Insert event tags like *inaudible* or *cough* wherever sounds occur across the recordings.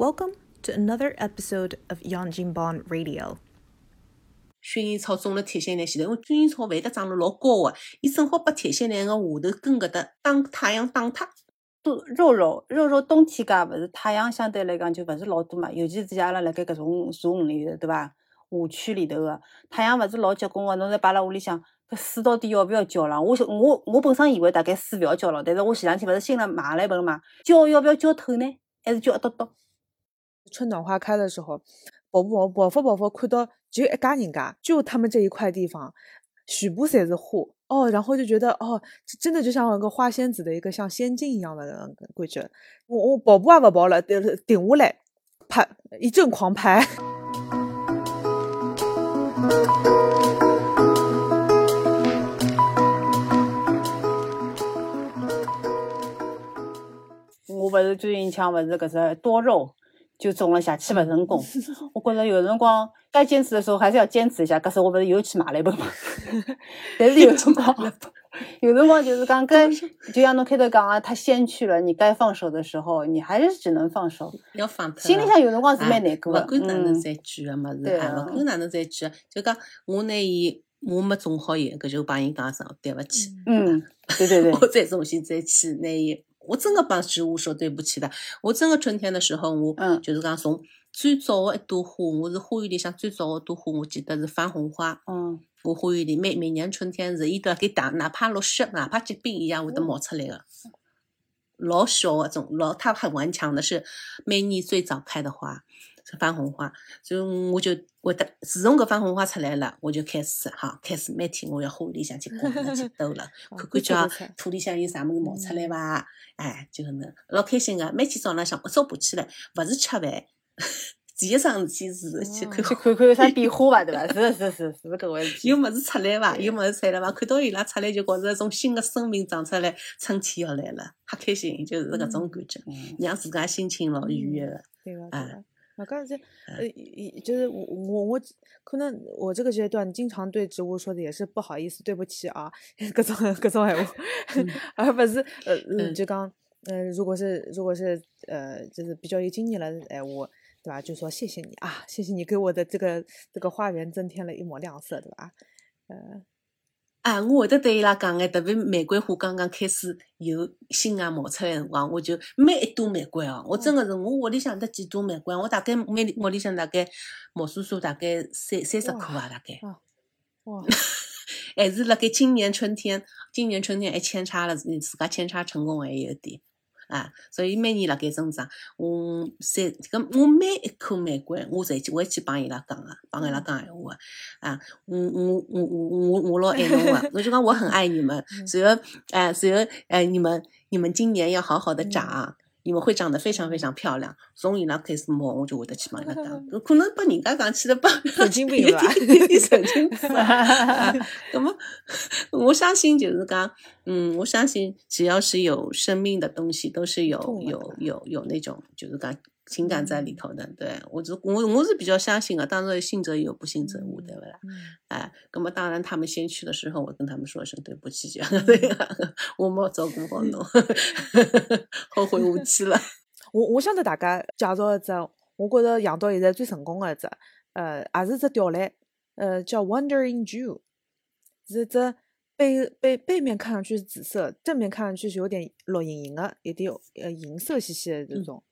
Welcome to another episode of Yanjinban Radio. 薰衣草种了铁线兰前头，因为薰衣草会得长了老高个，伊正好把铁线兰个下头根搿搭挡太阳挡脱。都肉肉肉肉冬天介勿是太阳相对来讲就勿是老多嘛，尤其是阿拉辣盖搿种树林里头，对伐？shadow 区里头个太阳勿是老结棍个，侬侪摆辣屋里向，搿水到底要勿要浇了？我我我本身以为大概水勿要浇了，但是我前两天勿是新了买了一盆嘛，浇要勿要浇透呢？还是浇一朵朵？春暖花开的时候，跑步跑跑跑跑看到就一家人家，就他们这一块地方，全部侪是花哦，然后就觉得哦，真的就像一个花仙子的一个像仙境一样的感觉。我我跑步也勿跑了，停停下来，拍一阵狂拍。我勿是最近抢勿是搿只多肉，就种了下去勿成功。我觉着有辰光该坚持的时候还是要坚持一下。搿是我勿是又去买了一本嘛。*laughs* 但是有辰光，*laughs* 有辰光就是讲该，就像侬开头讲啊，他先去了，你该放手的时候，你还是只能放手。要放。心里向有辰光是蛮难过的。勿管哪能再举个物事，啊，勿管哪能再举，就讲我拿伊，我没种好伊，搿就帮伊讲声对勿起。嗯，对对对。*laughs* 我再重新再去拿伊。我真的帮植物说对不起的。我真个春天的时候，我就是讲从最早的一朵花，我是花园里向最早的一朵花，我记得是番红花。嗯，我花园里每每年春天是伊都要给打，哪怕落雪，哪怕结冰一样会得冒出来的。老小的种，老它很顽强的，是每年最早开的花。是番红花，所以我就会得，自从搿番红花出来了，我就开始哈，开始每天我要花里向去逛了去兜了，看看叫土里向有啥物事冒出来伐？哎，就搿能，老开心个。每天早浪向一早爬起来，勿是吃饭，第一桩事体是去看去看看有啥变 *laughs* 化伐？对伐？是是是是搿回事。有物事出来伐？有物事出来了伐？看到伊拉出来就觉着一种新的生命长出来，春天要来了，哈开心，就是搿种感觉，让自家心情老愉悦个。对个，啊。啊，刚才呃，就是我我我可能我这个阶段经常对植物说的也是不好意思，对不起啊，*laughs* 各种各种闲话，*laughs* 而不是呃嗯，就讲嗯，如果是如果是呃，就是比较有经验了闲话，对吧？就说谢谢你啊，谢谢你给我的这个这个花园增添了一抹亮色，对吧？呃。啊，我会得对伊拉讲眼，特别玫瑰花刚刚开始有新芽冒出来辰光，我就每一朵玫瑰哦，我真的是我屋里向得几朵玫瑰，我大概每屋里向大概毛叔叔大概三三十棵啊，大概。哇！还 *laughs* 是辣盖今年春天，今年春天还扦插了，自家扦插成功还有一点。啊，所以每年辣盖增长，我三搿我每一颗玫瑰，我侪去会去帮伊拉讲个，帮伊拉讲闲话个，啊，我我我我我我老爱侬个，*laughs* 我就讲我很爱你们，随后哎随后哎你们你们今年要好好的长。你们会长得非常非常漂亮，从伊拉开始摸，我就会得去帮伊拉打，可能把人家讲起来帮神经病吧，神经病。*laughs* 那么我相信就是讲，嗯，我相信只要是有生命的东西，都是有有有有那种就是讲。情感在里头的，对我就我我是比较相信啊，当然信则有，不信则无，对不啦？哎，那么当然他们先去的时候，我跟他们说声对不起，这样对呀，*laughs* 我没照顾好侬，*laughs* 后会无期了。*laughs* 我我想得大家介绍一只，我觉着养到现在最成功的一只，呃，也是只吊兰，呃，叫 Wondering Jew，是只背背背面看上去是紫色，正面看上去是有点绿莹莹的，有点呃银色兮兮的这种。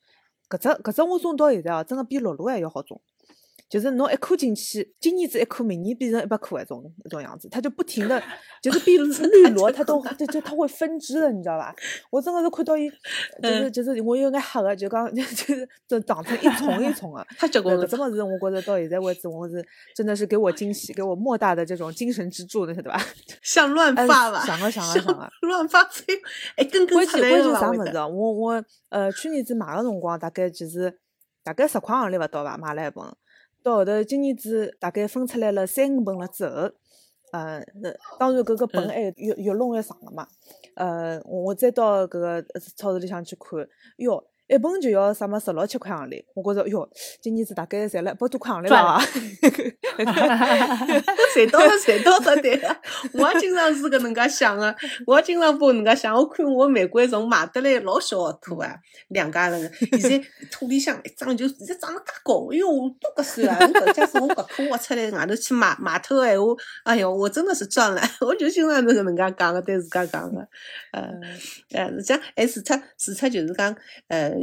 搿只搿只我种到现在哦，真的比绿萝还要好种。就是侬一颗进去，今年子一颗，明年变成一百颗一种那种样子，它就不停的，*laughs* 就是比绿萝它都就就它会分支的，你知道吧？我真的是看到伊，就是就是我有眼吓个，就讲 *laughs* 就是就长成一丛一丛 *laughs* 的。它这个真的是我觉着到现在为止，我是真的是给我惊喜，给我莫大的这种精神支柱，那晓得吧？像乱发吧？想啊想啊想啊！乱发飞，哎，根根出来了啥物事？我我呃去年子买个辰光，大概就是大概十块行钿勿到吧，买了一本。到后头，今年子大概分出来了三五本了之后，呃，那当然搿个本还越越弄越长了嘛。呃，我再到搿个超市里向去看，哟，一本就要啥么十六七块行钿，我觉着哟，今年子大概赚了一百多块行钿了赚啊。赚到了，赚到了，对个。我也经常是搿能介想个，我也经常拨搿能介想。我看我玫瑰从买得来老小个土啊，两家人个，现在土里向一长就现在长了介高，哎哟，多合算啊！我搿假使我搿棵挖出来外头去卖卖脱个闲话，哎哟，我真的是赚了。*laughs* 我就经常是搿能介讲个，对自家讲个，呃，呃，实际上还除脱除脱就是讲，呃，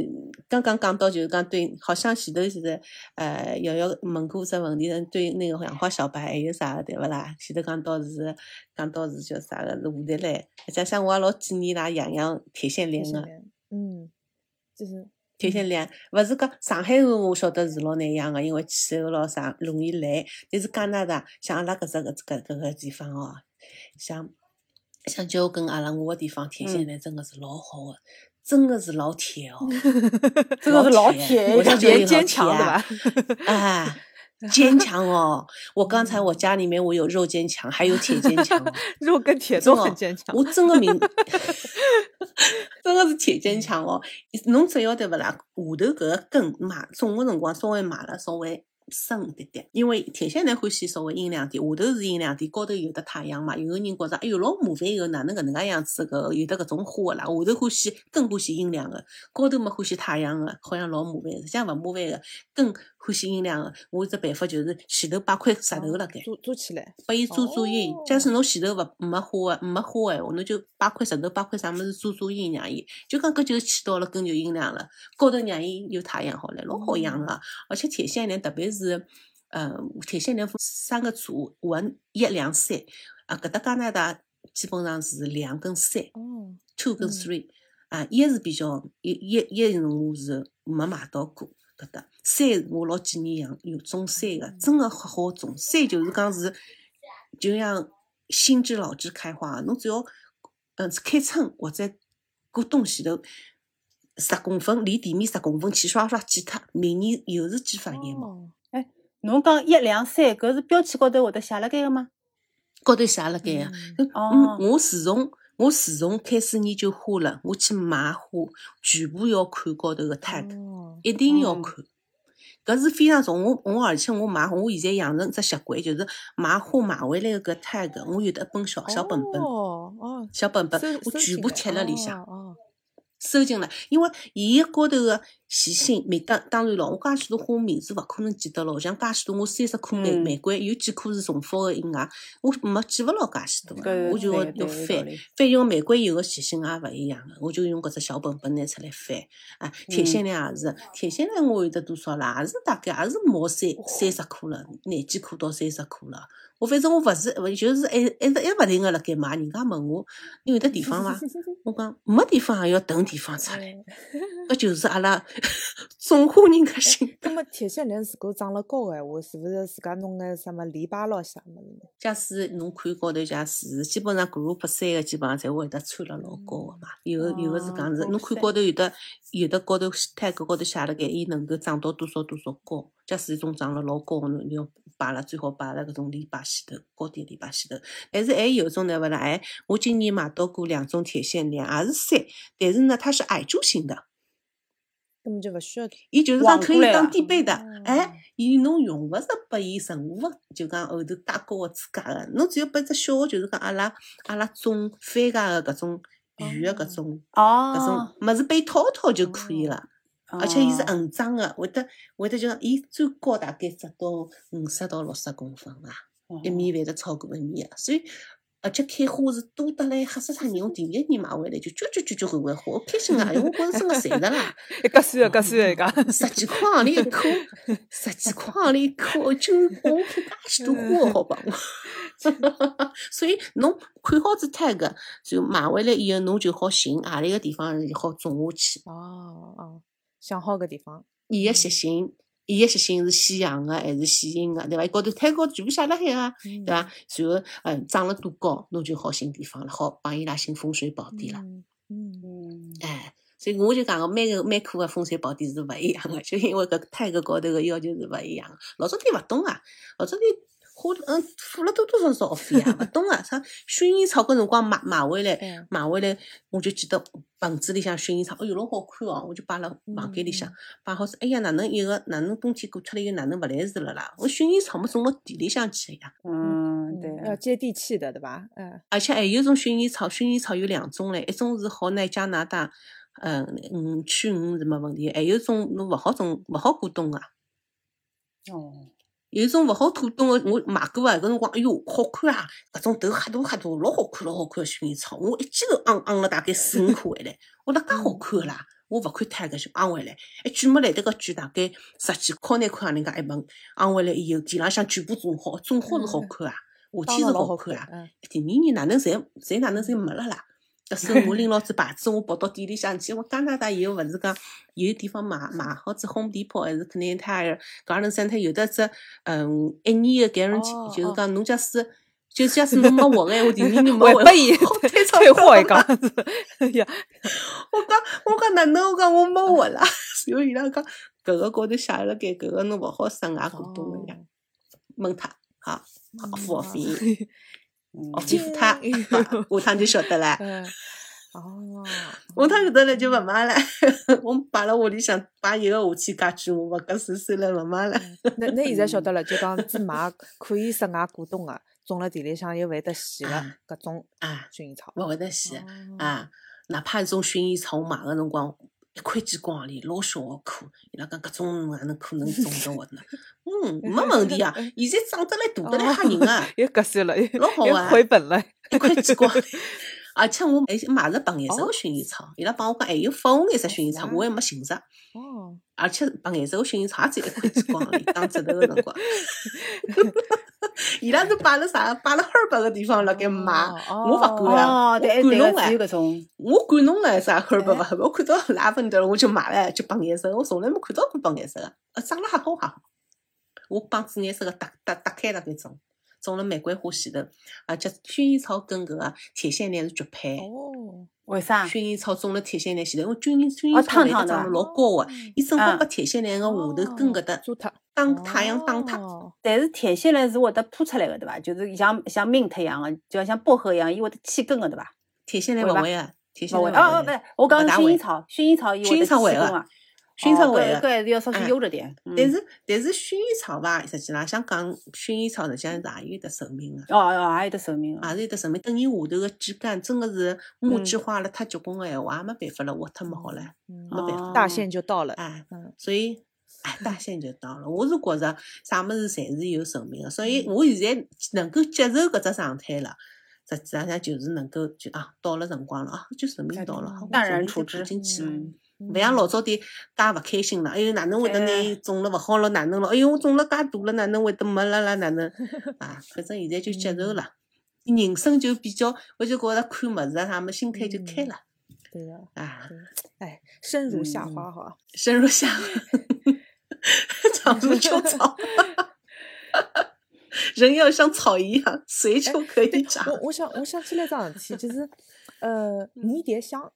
刚刚讲到就是讲对，好像前头就是呃，瑶瑶问过只问题，对那个养花小白还有啥个对勿啦？前头讲到是讲到是叫啥个是蝴蝶兰，加上我也老建议㑚养养铁线莲个。嗯，就是铁线莲，勿是讲上海话我晓得是老难养个，因为气候咾啥容易烂。但是加拿大像阿拉搿只搿只搿搿个地方哦，像像就跟阿拉我个地方铁线莲真个是老好个，真的是老铁哦，*laughs* 真的是老铁铁我就觉得坚坚强对吧？哎，*laughs* 坚强哦！我刚才我家里面我有肉坚强，还有铁坚强哦。*laughs* 肉跟铁都很坚强。我真的明，真的是铁坚强哦！侬只要对勿啦？下头搿个根买种个辰光稍微买了稍微深一点点，因为铁线兰欢喜稍微阴凉点，下头是阴凉点，高头有得太阳嘛。有个人觉着哎哟老麻烦个，哪能搿能介样子搿有得搿种花个啦？下头欢喜更欢喜阴凉个，高头嘛欢喜太阳个，好像老麻烦，实际上勿麻烦个，更欢喜阴凉个。我有只办法就是前头摆块石头辣盖。做做起来，拨伊遮遮阴。假使侬前头勿没花个没花个闲话，侬就摆块石头，摆块啥物事遮遮阴，让伊就讲搿就起到了根就阴凉了，高头让伊有太阳好了，老好养个。而且铁线莲特别是，呃，铁线莲分三个组，one 一两三啊，搿搭加拿大基本上是两跟三哦，，two 跟嗯 three 啊，一是比较一一一是我是没买到过。搿搭三我老建议养有种三个，真个好好种。三就是讲是，就像新枝老枝开花，侬只要嗯开春或者过冬前头十公分离地面十公分去刷刷剪脱，明年又是几发叶茂。哦侬讲一两三，搿是标签高头会得写辣盖个吗？高头写辣盖个。我自从我自从开始研究花了，我去买花，全部要看高头个 tag。哦一定要嗯看。搿是非常重，我我而且我买我现在养成只习惯，就是买花买回来个搿 tag，我有得一本小小本本，哦哦，小本本，我全部贴辣里向，收进了。因为伊个高头个细心，每当当然咯，我介许多花名字勿可能记得牢，像介许多我三十颗玫嗯玫瑰，有几颗是重复个以外，我没记勿牢介许多个，我就要要翻。翻，因为玫瑰有个习性也勿一样个，我就用搿只小本本拿出来翻。啊，铁线莲也是，铁线莲我有得多少啦？也是大概也是毛三三十颗了，廿几颗到三十颗了。我反正我勿是，勿就是还还是还勿停个辣盖买。人家问我，你有得地方伐？*laughs* 我讲没地方也要腾地方出来，哦搿 *laughs* 就是阿拉种花人个心那么铁线莲如果长了高个闲话，是勿是自家弄眼什么篱笆咯啥物事呢？假使侬看高头假使基本上 group 三个基本上侪会得穿了老高个嘛，有个有个是讲是，哦侬看高头有的有的高头 tag 高头写了盖，伊能够长到多少多少高。假使一种长了老高个，侬要摆了最好摆了搿种篱笆前头，高点篱笆前头。但是还有一种呢，勿啦，哎，我今年买到过两种铁线莲，也是山，但是呢，它是矮柱型的。根本就勿需要伊就是讲可以当垫背的哦，哎，伊侬用勿着拨伊任何个，就讲后头介高个支架个，侬只要拨只小个，就是讲阿拉阿拉种番茄个搿种圆个搿种搿哦种，物事被套套就可以了。而且伊是哦横长个，会得会得就讲伊最高大概只到五十到六十公分伐，一米会得超过一米个，所以。而且开花是多得来吓死脱人！我第一年买回来就交交交交回回花，我开心啊！因为我觉着真个赚着啦。*laughs* 一格算一格算一个。*laughs* 十几块行钿一颗，十几块行钿一颗，就我看介许多花，好帮我。所以侬看好子 tag，就买回来以后，侬就好寻何里个地方好种下去。哦哦，想好个地方。伊个习性，伊个习性是喜阳个还是喜阴个，对伐？伊高头 tag 高头全部写辣海个，对对伐？然后，嗯，长了多高，侬就好寻地方了，好帮伊拉寻风水宝地了。嗯嗯嗯，哎，所以我就讲个每个每科个风水宝地是勿一样个，就因为搿 tag 高头个要求是勿一样个。老早点勿懂啊，老早点花嗯付了多多少少学费啊？勿懂啊，啥薰衣草搿辰光买买回来嗯，买回来，我就记得盆子里向薰衣草，哎哟老好看哦，我就摆辣房间里向嗯摆好说，哎呀哪能一个哪能冬天过脱了又哪能勿来事了啦？我薰衣草么种辣地里向去个呀。嗯，对，要接地气的，对吧？嗯而且还有一种薰衣草，薰衣草有两种嘞，一种是好拿加拿大，嗯嗯驱蚊是没问题，还有一种侬勿好种勿好过冬个、哦，有一种勿好过冬个，我买过啊，搿辰光哎哟好看啊，搿种头黑大黑大，老好看老好看个薰衣草，我一记头昂昂了大概四五颗回来，我讲介好看个啦，我勿看脱个就昂回来，一卷没来得个卷大概十几块廿块人家一盆，昂回来以后地浪向全部种好，种好是好看啊，夏天是好好看啊。嗯第二年哪能侪侪哪能侪没了啦？搿时候我 *laughs* 拎牢只牌子，我跑到店里向去。我加拿大以后勿是讲有地方买买好只 Home Depot 还是 Canadian Tire、Garden Centre 有的只嗯一年的 guarantee，、哦就是哦讲侬假使 *laughs* 就假使侬没活个闲话，第二年没活还拨伊好退钞退货一票讲子，哎呀，*laughs* 我讲我讲哪能？我讲我没活啦。然后伊拉讲搿个高头写了盖搿个侬勿好省外过冬个呀，问他好好付学费，嗯学费付他，好下趟就晓得了。嗯，哦，下趟晓得了就勿买了，*laughs* 我摆辣屋里向摆一个夏天家具，我勿搿算算了，勿买了。那那现在晓得了，*laughs* 就讲只买可以室外过冬个，种辣地里向又会得死个啊搿种啊，薰衣草。勿会得死哦啊！哪怕是种薰衣草，我买个辰光一块几光钿，老小个棵，伊拉讲搿种哪能可能种得活呢？*laughs* 嗯，没问题啊！现在长得来大得来吓人啊！*laughs* 又合算了，又回本了。一块几光钿。*laughs* 而且我还买着白颜色的薰衣草，伊拉帮我讲还有粉红颜色薰衣草，哦我还没寻着。哦，而且白颜色的薰衣草也只有一块几光钿，打折头的辰光。*laughs* 伊拉是摆了啥？摆了哈尔滨个地方辣盖卖，哦我勿管啊，哦，我管侬种，我管侬唻啥哈尔滨勿哎哈尔滨，我看到拉芬德了我就买了，就白颜色个，我从来没看到过白颜色个，呃，长了还好还好。我帮紫颜色个搭搭搭开了搿种，种了玫瑰花前头，而且薰衣草跟搿个铁线莲是绝配。哦，为啥？薰衣草种了铁线莲前头，因为薰衣薰哦衣草长得老高个哦，伊正好啊把铁线莲个下头根搿搭遮脱，打太阳打脱。哦但是铁线莲是会得铺出来个，对伐？就是像像 mint 一样个，就像薄荷一样，伊会得起根个，对伐？铁线莲勿会啊，铁线勿会，莲哦哦，不是，我讲薰衣草，薰衣草伊会得起根个，薰衣草会个。还是要稍许哎悠着点。嗯但是但是薰衣草伐，实际浪想讲薰衣草实际上是也有得寿命个，哦哦，也有得寿命个。也是有得寿命。等伊下头个枝干真个是木嗯质化了太结棍个闲话，也没办法了，活脱没好了，嗯没办法。大限就到了。哎，嗯所以 *laughs* 哎，大限就到了。我是觉着啥物事侪是有寿命个，所以我现在能够接受搿只状态了。实际上就是能够就啊，到了辰光了啊，就寿命到了，淡然处之补进去了。嗯勿像老早点介勿开心了，哎哟，哪能会得拿对种了勿好了，哪能了？哎哟，我种了介大了，哪能会得没了啦？哪能？啊，*laughs* 反正现在就接受了，人生就比较，我就觉着看物事啊啥么，心态就开了对呀，啊，对，哎，生如夏嗯花哈。生如夏，长如秋草。*laughs* 人要像草一样，随 *laughs* 处可以长。我我想我想起来一桩事体，就是呃迷迭香，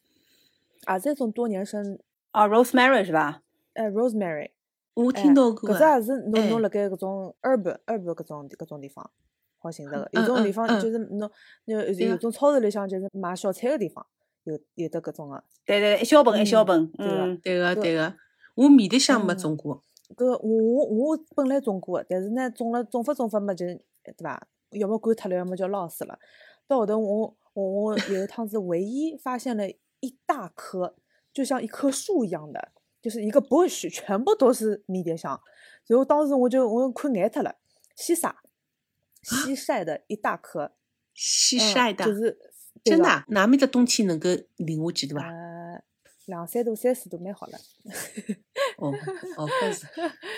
啊，这种多年生，啊，rosemary 是伐？哎，rosemary，我哎听到过啊，搿只也是侬哎侬辣盖搿种 urban urban 搿种搿种地方好寻着个，有嗯种地方就是侬有有种超市里向就是卖小菜个地方有有得搿种个，对对，一小盆一小嗯盆，对个嗯，对个对个，我迷迭香没嗯种过，搿我我本来种过个，但是呢种了种法种法嘛就对伐？要么干脱了，要么就老死了。到后头我我我有一趟是唯一发现了一大棵，就像一棵树一样的，就是一个 bush，全部都是迷迭香。然后当时我就我困眼特了，西撒，西晒的一大棵，嗯西晒的就，是真的啊，哪面的冬天能够零下几度啊？呃两三度三四度蛮好了。*laughs* 哦哦，搿是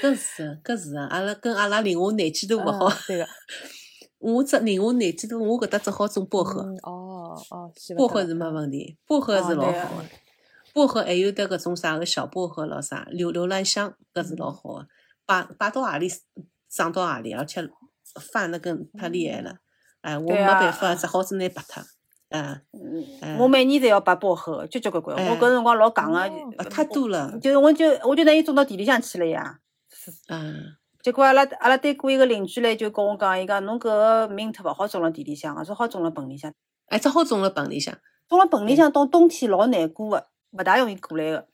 搿是搿是啊，阿拉跟阿拉零下廿几度勿好嗯。对个，*laughs* 我只零下廿几度，我搿搭只好种薄荷，嗯哦薄荷是没问题，薄荷是老好的。薄荷还有得搿种啥个小薄荷咯啥，留留兰香搿是老嗯好个，摆摆到何里长到何里，而且翻得更太厉害了。哎，我没办法，只好是拿拔脱。啊，哎我每年侪要拔薄荷，交交关关。我哎搿辰光老戆哦个，呃太多了。就是我就我就拿伊种到地里向去了呀。嗯，结果阿拉阿拉对过一个邻居唻，就跟我讲，伊讲侬搿个 mint 勿好种辣地里向个，最好种辣盆里向。哎，只好种辣盆里向，种辣盆里向到冬天老难过个，勿大容易过来个。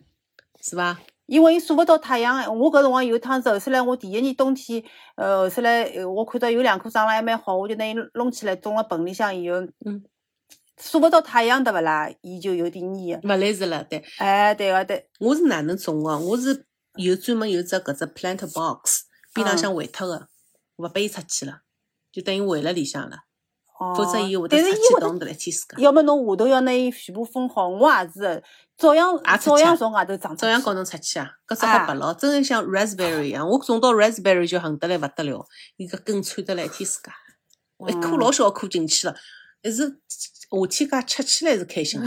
是伐？因为伊晒勿到太阳，我搿辰光有一趟子后首来，我第一年冬天，呃，后首来呃我看到有两棵长了还蛮好，我就拿伊弄起来种辣盆里向以后，嗯，晒勿到太阳对勿啦？伊就有点蔫个。勿来事了，对。哎，对个对，我是哪能种个？我是有专门有只搿只 plant box，边浪嗯向围脱个，勿拨伊出去了，就等于围辣里向了，哦。否则伊会得出去动得，来天世界。要么侬下头要拿伊全部封好，我也是的，照样也照样从外头长照样告侬出去啊，搿只好白了，真个像 raspberry 一样。我种到 raspberry 就恨得来勿得了，伊个根窜得来一天世界，一颗嗯老小颗进去了，但是夏天介吃起来 *laughs* 是开心的。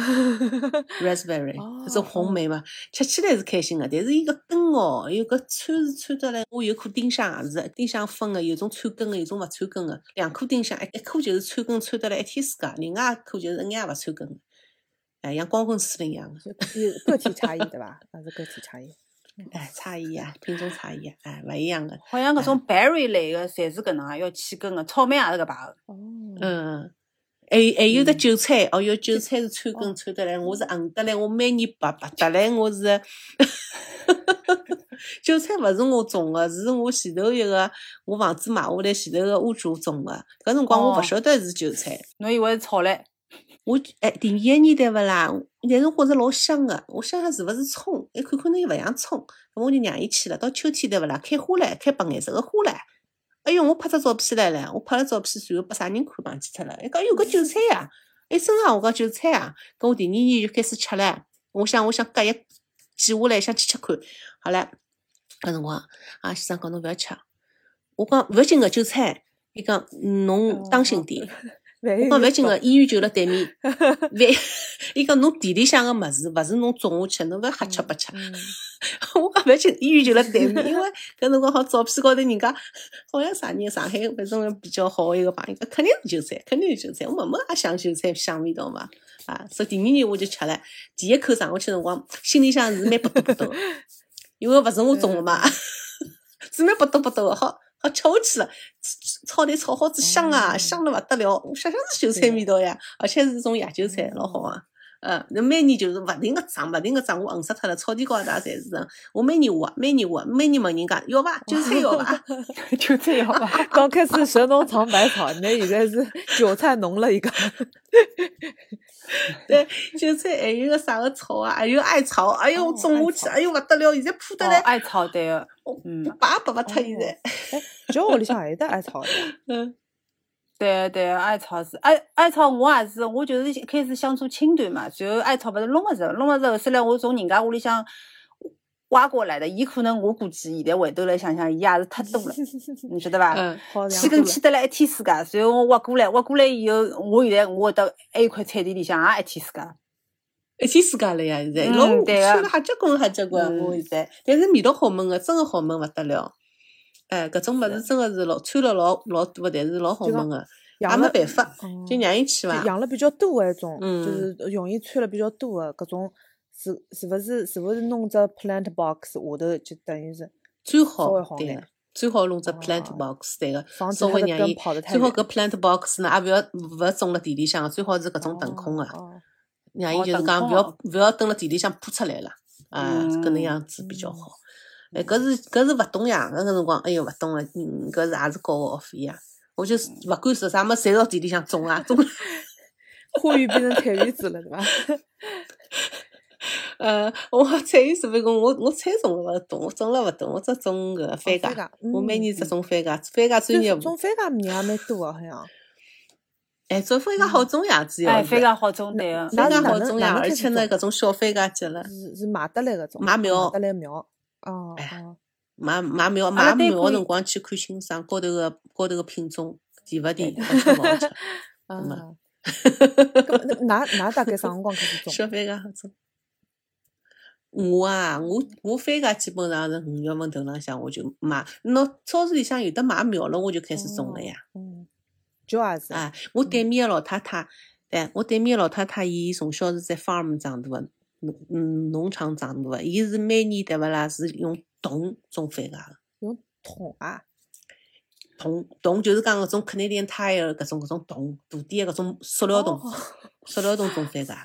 raspberry 哦搿种红莓嘛，吃起来是开心个，但是伊搿根哦，有搿穿是穿得来。我有颗丁香也是，丁香分个，有种穿根个，有种勿穿根个。两颗丁香，一一棵就是穿根穿得来一天世界，另外一颗就是一眼也勿穿根个，哎，像光棍司令一样个。就有个体差异对伐？那是个体差异。哎，差异啊，品种差异啊，哎，勿一样个。好像搿种 berry 类个，侪是搿能啊，要起根个，草莓也是搿排个。哦，嗯，还还有的嗯韭菜，哦哟，韭菜是穿根穿得来，我是恨得来，我每年白白得来，我是。*laughs* 韭菜勿是我种个，是我前头一个我房子买下来前头个屋主种个，搿辰光我勿哦晓得是韭菜，侬以为是草唻？我哎第一个年代勿啦，但是我觉着老香个，我想想是勿是葱，一看看呢又勿像葱，咁我就让伊去了。到秋天对勿啦，开花唻，开白颜色个花唻。哎哟，我拍只照片来了，我拍了照片，随后拨啥人看忘记脱了。伊讲有个韭菜呀，哎身上我讲韭菜啊，搿我第二年就开始吃唻。我想我想隔一记下来想去吃看，好唻，搿辰光啊先生讲侬勿要吃，我讲勿要紧个韭菜，伊讲嗯侬当心点。我讲勿要紧有个，*laughs* 医院就辣对面。万，*laughs* 伊讲侬地里向个物事，勿是侬种下去，侬勿要瞎吃白吃。嗯 *laughs* 我讲勿要紧，医院就辣对面，因为搿辰光好照片高头人家好像啥人，上海反正比较好个一个朋友，讲肯定是韭菜，肯定是韭菜。我默默也想韭菜香味道嘛，啊，所以第二年我就吃了，第一口尝下去辰光，心里向是蛮不嘚不嘚个，因为勿是我种个嘛，是蛮不嘚不嘚个，好好吃下去了。炒蛋炒好子香啊，哦香得勿得了，我想想是韭菜味道呀，而且是种野韭菜，老好啊。呃，那每年就是勿停个长，勿停个长，我恨死脱了。草地高头也侪是人，我每年挖，每年挖，每年问人家要伐？韭菜要伐？*laughs* 就这样吧。刚开始神农尝百草，那现在是韭菜农了一个。*laughs* 对，韭菜还有个啥个草啊？还有艾草，哎哟，哦种下去，哎哟勿得了，现在铺得哦，来，艾草对个，嗯我拔也拔勿脱现在。哎，就屋里向还有得艾草的。*laughs* 嗯，对对，艾草是艾艾草，我也是，我就是一开始想做青团嘛，随后艾草勿是弄勿着，弄勿着后首来我从人家屋里向挖过来的，伊可能我估计现在回头来想想，伊也是太多了，*laughs* 你晓得伐？嗯，好起根起得来一天世界，随后我挖过来，挖过来以后，我现在我会得还有块菜地里向也一天世界。一天世界了呀，现在嗯老对个穿了瞎结棍瞎结棍，嗯我现在，但是味道好闻个，真个好闻勿得了。哎，搿种物事真个是老穿了老老多，但是老好闻个，也没办法，嗯就让伊去伐就。养了比较多个一种，嗯。就是容易穿了比较多个搿种，是是勿是是勿是弄只 plant box 下头就等于是最好对个，最好弄只 plant 哦 box 对个，稍微让伊跑得太最好搿 plant box 呢，也勿要勿要种辣地里向，最好是搿种腾空个，哦让伊就是讲勿要勿要蹲辣地里向铺出来了，啊，搿能嗯。样子比较好。哎，搿是搿是勿懂呀，搿个辰光，哎哟勿懂个，嗯，搿是也是交个学费呀。我就是勿管说啥么，侪到地里向种啊，种。*laughs* 花园变成菜园子了，对伐？*laughs* 呃，我菜园设备工，我我菜种了勿懂，我种了勿懂，我只种搿番茄番茄，我每年只嗯种番茄，番茄专业。种番茄人也蛮多个，好像。哎，种番茄好种呀，主要哎，番茄好种对个。番茄好种呀，而且呢，搿种小番茄节了，是是买得来搿种，买苗买得来苗。哦买买苗阿买苗个辰光去看清爽高头个高头个品种，甜勿甜，好吃勿好吃。啊么。搿那㑚㑚 *laughs* 大概啥辰光开始种？小番茄好种。我啊，我我番茄基本上是五月份头浪向我就买，喏，超市里向有的买苗了，我就开始种了呀。嗯，就也是。啊，我对面个老太太，对我对面个老太太，伊从小是在 farm 长大个，农嗯农场长大个，伊是每年对勿啦，是用桶种番茄个，用桶啊，桶桶就是讲搿种 Canadian Tire 搿种搿种桶，大点个搿种塑料桶，哦 *laughs* 塑料桶种番茄，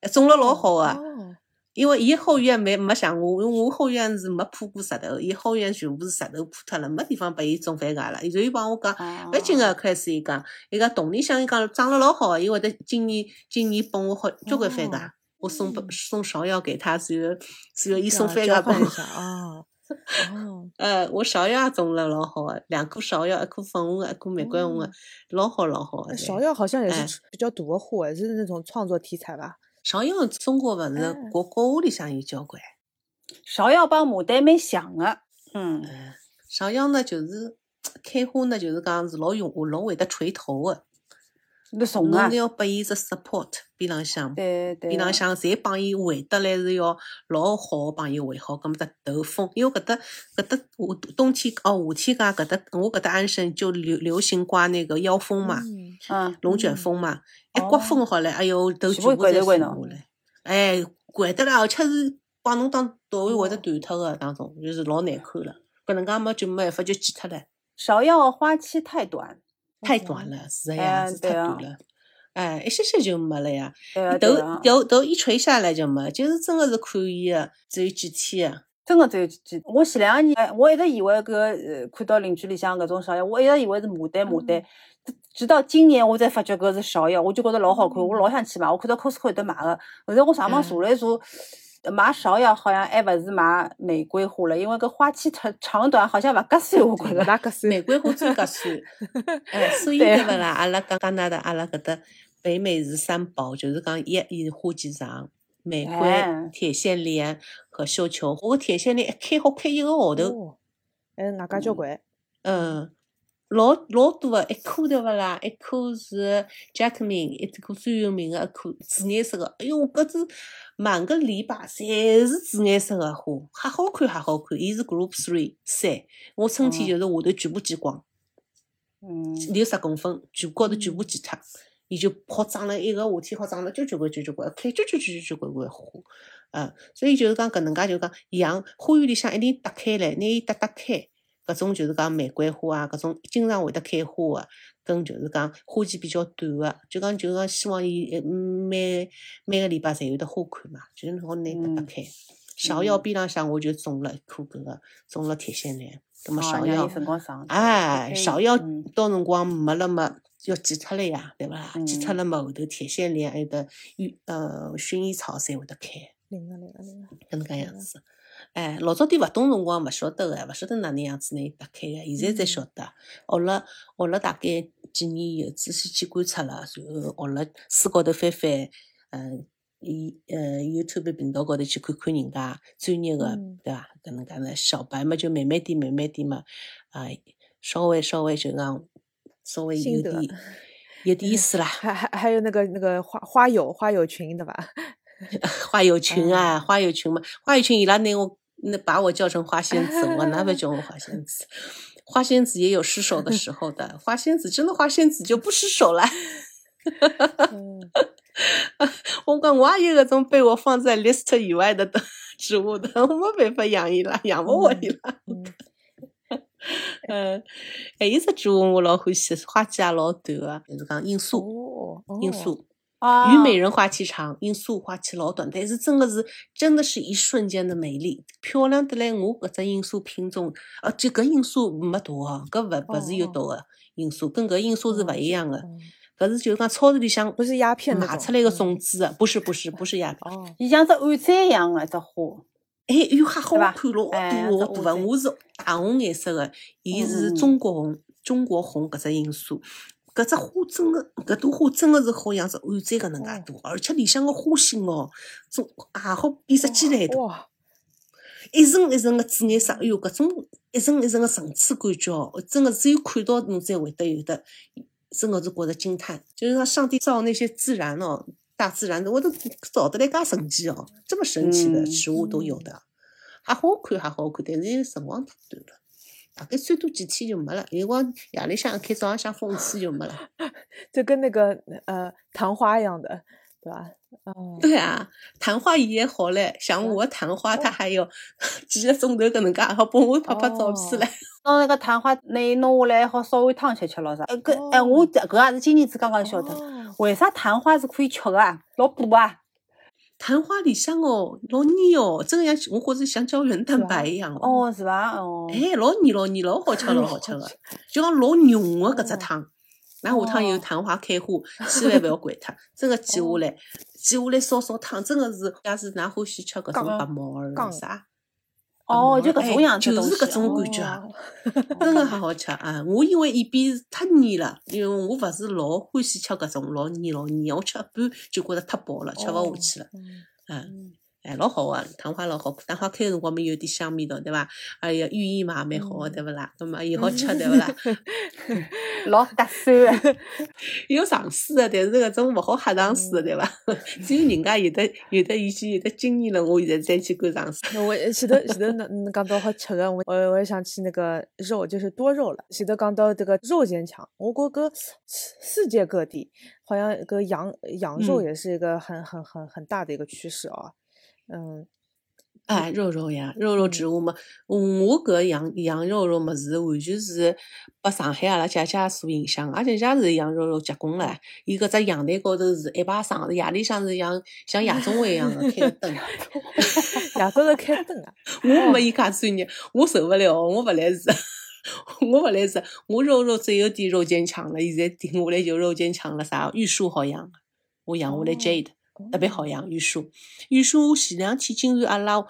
哎种了老好个。哦。因为伊后院没没像我，因为我后院是没铺过石头，伊后院全部是石头铺脱了，没地方拨伊种番茄了。伊就伊帮我讲，哦不要紧个，开始伊讲，伊讲洞里向伊讲长了老好个，伊会得今年今年拨我好交关番茄哦，我送拨嗯送芍药给他，随后随后伊送这番茄拨我。样交换一下啊。哦，*laughs* 呃，我芍药也种了老好个，两棵芍药，一棵粉红个，一棵玫瑰红个哦，老好老好个。芍药好像也哎是比较大的花，也是那种创作题材吧？芍药中国勿是哎国国画里向有交关。芍药帮牡丹蛮像的，嗯，嗯，芍药呢，就是 *tsk* 开花呢，就是讲是老用老会得垂头个，那怂啊。侬是，要拨伊只 support 边浪向，对对，边浪向侪帮伊围得来是要老好个帮伊围好，葛末只头风，因为搿搭搿搭夏冬天哦夏天介搿搭我搿搭安省就流流行刮那个妖风嘛，嗯嗯，龙卷风嘛，一刮风好了，哎哟头全部全部侪垂掼头掼脑下来，哎，掼得了，而且是帮侬当到位会得哦断脱个当中，就是老难看了，搿能介么就没办法就剪脱了。芍药花期太短，太短了，是的呀，太短了。哎，一歇歇就没了呀，头头头一垂下来就没，就是真的是看伊个，只有几天啊。真的只有几几。我前两年，哎我一直以为搿呃看到邻居里向搿种芍药，我一直以为是牡丹牡丹，直到今年我才发觉搿是芍药，我就觉得老好看，我老想去买，我看到 Costco 有得买个，后来我上网查了一查。买芍药好像还勿是买玫瑰花了，因为搿花期长长短好像勿合算，我觉着。那个是玫瑰花最合算，哎，所以对对勿啦？阿拉讲加拿大，阿拉搿搭北美是三宝，就是讲一伊花期长，玫瑰哎、铁线莲和绣球。我铁线莲一开好开一个号头，哦，还是外加交关。嗯，老老多个，一棵对勿啦？一棵是 Jackmin，一棵最有名个一棵紫颜色个。哎哟，搿只满个篱笆侪是紫颜色个花，还好看还好看。伊是 Group Three 三，我春天就是下头全部剪光，嗯，有十公分，全高头全部剪脱。伊就好长了一个夏天，好长了交交关交交关，开交交交交交关关花。嗯，所以就是讲搿能介，就讲养花园里向一定搭开来，拿伊搭搭开。搿种就是讲玫瑰花啊，搿种经常会得开花个，跟就是讲花期比较短个，就讲就讲希望伊呃每每个礼拜侪有得花看嘛，就是好拿得搭嗯开。芍药边浪向我就种了一棵搿个，种了铁线莲，葛末哦芍药。哎，芍药嗯到辰光没了嘛，要剪脱了呀，对伐啦？剪脱嗯了嘛，后头铁线莲还有得薰呃薰衣草侪会得开。搿能介样嗯子。哎，老早点勿懂辰光勿晓得个，勿晓得哪能样子拿伊打开个，现在才晓得。学了学了大概几年以后，仔细去观察了，然后学了书高头翻翻，嗯，伊呃 YouTube 频道高头去看看人家专业个嗯，对伐？搿能介呢，小白嘛就慢慢点慢慢点嘛，啊，稍微稍微就讲稍微有点有点意思啦。还还还有那个那个花花友花友群对伐？*laughs* 花友群啊，嗯花友群嘛，花友群伊拉拿我那把我叫成花仙子，我哪会叫我花仙子？花仙子也有失手的时候的，花仙子真的花仙子就不失手了。嗯，*laughs* 我讲我也有搿种被我放在 list 以外的植物的，我没办法养伊拉，养不活伊拉。嗯嗯，还有一只植物我老欢喜，花期也老短个，就是讲罂粟，罂粟。啊，虞美人花期长，罂粟花期老短，但是真的是真的是一瞬间的美丽，漂亮得来。我搿只罂粟品种，呃，就搿罂粟没毒哦，搿勿勿是有哦毒个罂粟，跟搿罂粟是勿一样的。嗯搿是就是讲超市里向不是鸦片拿出来个嗯种子的，不是不是不是鸦片。哦，伊像只碗盏一样的只花，哎，哟，还好看，老哎大老大个。这乌贼我是大红颜色的，伊是中国红，中国红搿只罂粟。搿只花真个，搿朵花真个是好像只碗盏搿能介大，而且里向个花心哦，种也好比只鸡蛋大，哇，一层一层个紫颜色，哎哟，搿种一层一层个层次感觉哦，真个只有看到侬才会得有的，真个是觉着惊叹。就是说，上帝造那些自然哦，大自然的，我都造得来介神奇哦，这么神奇的嗯植物都有的，还好看还好看，但是辰光太短了。大概最多几天就没了，有辰光夜里向开，早浪向风吹就没了。*laughs* 就跟那个呃昙花一样的，对吧？嗯，对啊，昙花也好嘞，像我的昙花，它还有 *laughs* 几个钟头搿能介，还好帮我拍拍照片唻。弄那个昙花拿伊弄下来，好烧碗汤吃吃咯啥。呃，搿哎，我这搿也是今年子刚刚晓得，哦为啥昙花是可以吃个啊？老补啊！昙花里向哦，老腻哦，真个像我觉着像胶原蛋白一样哦。哦，是伐？哦，哎，老腻老腻，老好吃老好吃个，*laughs* 就讲老浓个搿只汤。那下趟有昙花开花，千万勿要掼脱，真个记下来，记下来烧烧汤，真个是，要是㑚欢喜吃搿种白毛儿刚啥，哦，就哎搿种样子就是搿种感觉 *laughs* 真个很好吃啊！我因为一边是太腻了，因为我勿是老欢喜吃搿种老腻老腻，我吃一半就觉着太饱了，吃勿下去了。嗯嗯，哎，老好个，昙花老好，昙花开个辰光嘛有点香味道，对伐？哎呀，寓意嘛也蛮好个，嗯对勿啦？那么也好吃，*laughs* 对勿啦？老合算个。有尝试个，但是搿种勿好瞎尝试个，对伐？*laughs* 只有人家有的有的以前有的经验了，我现在再去管常识。那我前头前头侬侬讲到好吃个，我我我也想起那个肉，就是多肉了。前头讲到这个肉坚强，我觉搿世世界各地好像个羊羊肉嗯也是一个很很很很大的一个趋势啊。嗯，哎，肉肉呀，肉肉植物嘛，我搿羊羊肉肉物事完全是被上海阿拉姐姐所影响，阿姐姐是羊肉肉结棍唻，伊搿只阳台高头是一排窗，夜里向是像像夜总会一样的开个灯。夜到头开灯啊，*laughs* 我没伊介专业，我受勿了，我勿来事。*laughs* 我勿来事，我肉肉只有点肉坚强了，现在停下来就肉坚强了。啥玉树好养，我养下来哦 Jade，、特别好养玉树。玉树我前两天竟然阿拉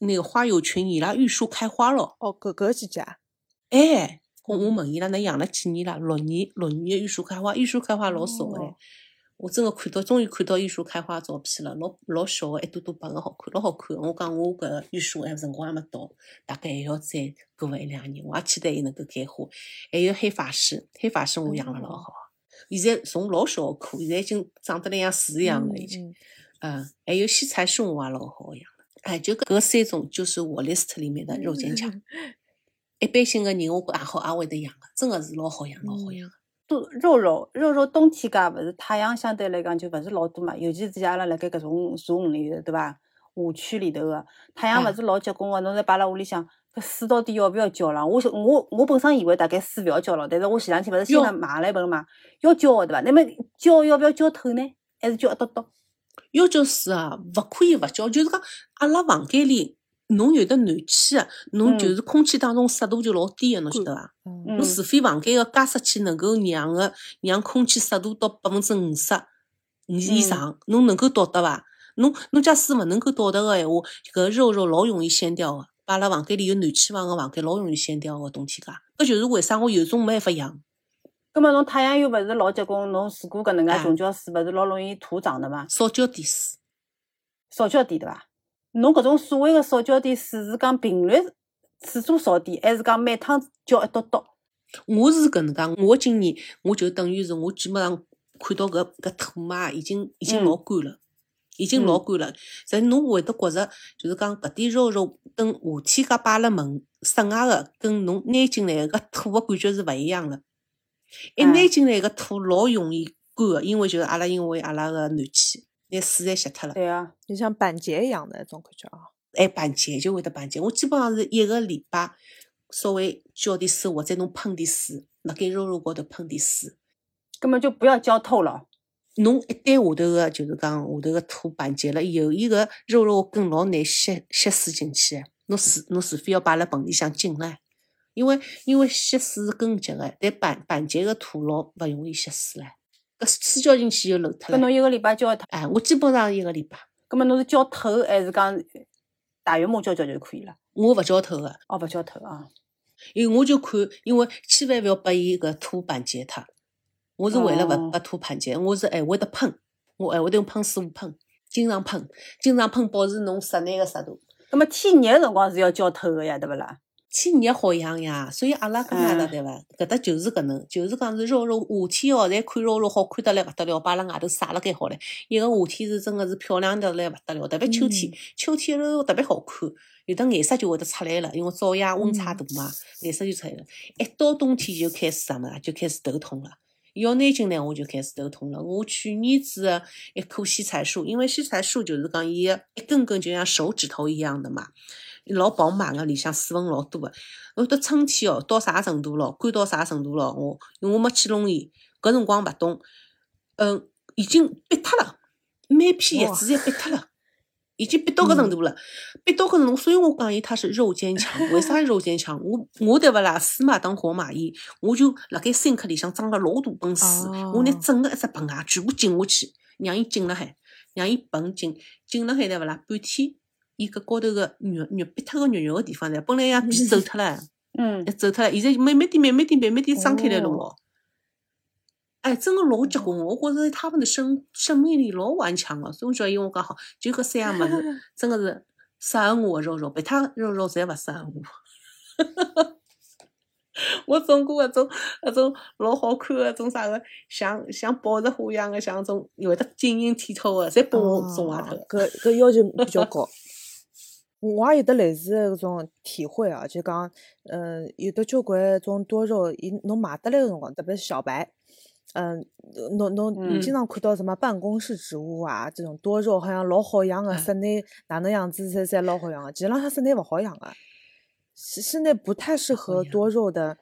那个花友群伊拉玉树开花了，哦，搿搿季节啊，哎，我我问伊拉，侬养了几年了？六年，六年的玉树开花，玉树开花老少哎。哦我真个看到，终于看到玉树开花的照片了，老老小个，一朵朵白个，好看，老好看。我讲我搿玉树还辰光还没到，大概还要再过个一两年，我也期待伊能够开花。还有黑法师，黑法师我养了老好，现在从老小个棵，现在已经长得来像树一样了，已经。嗯嗯，还有西菜树我也老好养了。哎，就搿搿三种就是我 list 里面的肉坚强。*laughs* 一般性的人，我觉也好也会得养个，真的是老好养，老好养个。都肉肉肉肉冬天介勿是太阳相对来讲就勿是老多嘛，尤其是像阿拉辣盖搿种茶园里头，对伐？shadow 区里头个太阳勿是老结棍个，侬再摆辣屋里向，搿水到底要勿要浇了？我我我本身以为大概水勿要浇了，但是我前两天勿是新买了一盆嘛，要浇个对伐？那么浇要勿要浇透呢？还是浇一朵朵？要浇水啊，勿可以勿浇，就是讲阿拉房间里侬有的暖气啊，侬就嗯是空气当中湿度就老低个，侬晓得伐？侬除非房间个加湿器能够让个让空气湿度到百分之五十以以嗯上，侬能够到达伐？侬侬假使勿能够到达个闲话，搿肉肉老容易掀掉个。把阿拉房间里有暖气房个房间老容易掀掉个冬天介，搿就是为啥我有种没办法养。葛末侬太阳又勿是老结棍，侬如果搿能介啊穷浇水，勿是老容易土长的嘛？少浇点水，少浇点对伐？侬搿种所谓个少浇点水是讲频率次数少点，还是讲每趟浇一朵朵？我是搿能介，我今年我就等于是我基本上看到搿搿土嘛，已经已经嗯老干了，已经老嗯干了。所以侬会得觉着，就是讲搿点肉肉等夏天介摆辣门室外个，跟侬拿进来个土个感觉是勿一样的。*laughs* 一啊拿进来个土老容易干个，因为就是阿拉因为阿拉个暖气，拿水侪吸脱了。对啊，就像板结一样的那种感觉啊。哎板结就会得板结。我基本上是一个礼拜稍微浇点水，或者侬喷点水，辣盖肉肉高头喷点水。根本就不要浇透了。侬一旦下头个就是讲下头个土板结了以后，伊个肉肉根老难吸吸水进去的。侬除侬除非要摆辣盆里向浸唻，因为因为吸水是根结个，但板板结个土老勿容易吸水唻。搿水浇进去就漏脱了。搿侬一个礼拜浇一趟，哎，我基本上一个礼拜，葛末侬是浇透还是讲大约摸浇浇就可以了？我勿浇透个，哦，勿浇透啊。因为我就看，因为千万勿要拨伊搿土板结脱。我是为了勿勿拨土板结，我是还会得喷，我还会得用喷水喷，经常喷，经常喷保持侬室内个湿度。那么天热个辰光是要浇透个呀，对勿啦？天热好养呀，所以阿拉搿能嗯了对伐？搿搭就是搿能，就是讲是肉肉夏天哦，侪看肉肉好看得来勿得了，摆辣外头晒了该好唻。一个夏天是真个是漂亮得来勿得了，特别秋天嗯，秋天肉肉特别好看，有的颜色就会得出来了，因为早夜温差嗯大嘛，颜色就出来了。一到冬天就开始啥么啊，就开始头痛了，要拿进来我就开始头痛了。我去年子的一棵西菜树，因为西菜树就是讲伊个一根根就像手指头一样的嘛，老饱满个，里向水分老多个。我到春天哦，到啥程度咯？干到啥程度咯？我因为我没去弄伊，搿辰光勿懂，嗯，已经瘪脱了，每片叶子侪瘪脱了。已经逼到搿程度了，逼到搿程度，所以我讲伊他是肉坚强。为啥肉坚强？我我对勿啦？死马当活马医，我就辣盖深壳里向装了老大盆水，我拿整个一只盆啊全部浸下去，让伊浸辣海，让伊盆浸浸辣海对勿啦？半天，伊搿高头个肉肉逼脱个肉肉个地方呢，本来要皮走脱了，*laughs* 嗯，走脱了，现在慢慢点、慢慢点、慢慢点张开来了哦。哎，真个老结棍！我觉着他们的生生命力老顽强个，所以我觉得我讲好，就搿三样物事，真个是适合我个肉肉，别他肉肉侪勿适合我。我种过搿种搿种老好看个种啥个，像像宝石花样个，像种有得晶莹剔透个，侪拨我种外头。搿搿要求比较高。*laughs* 我也有得类似的搿种体会啊，就讲，嗯，有的交关种多肉，伊侬买得来个辰光，特别是小白。嗯，侬侬经常看到什么办公室植物啊，这种多肉好像老好养个，室 *laughs* 内哪能样子才才老好养个？其实浪向室内勿好养个，室室内不太适合多。肉的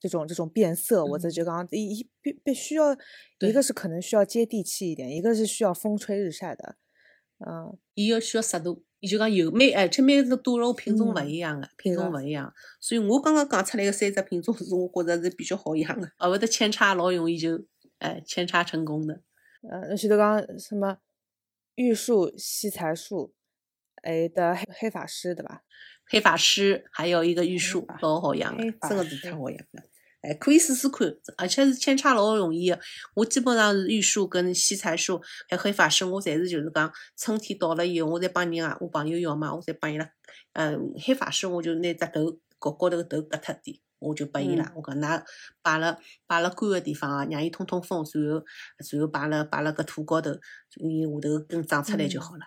这种这种变色，或者就讲一必必须要一个是可能需要接地气一点，一个是需要风吹日晒的，嗯，伊要需要湿度，伊就讲有每而且每只多肉品种勿一样个，品种勿一样，所以我刚刚讲出来个三只品种是我觉着是比较好养个，勿会得扦插老容易就。哎，扦插成功的。呃，那许多刚什么玉树、西财树，哎的黑黑法师对吧？黑法师还有一个玉树，老好养个，真个是太好养了。哎，可以试试看，而且是扦插老容易的。我基本上是玉树跟西财树还黑法师，我侪是就是讲春天到了以后，我再帮人啊，我朋友要嘛，我再帮伊拉。嗯，黑法师我就拿只头高高头个头割脱点。我就拨伊拉，我讲㑚摆了摆了干个地方啊，让伊通通风，然后然后摆了摆了搿土高头，伊下头根长出来就好了。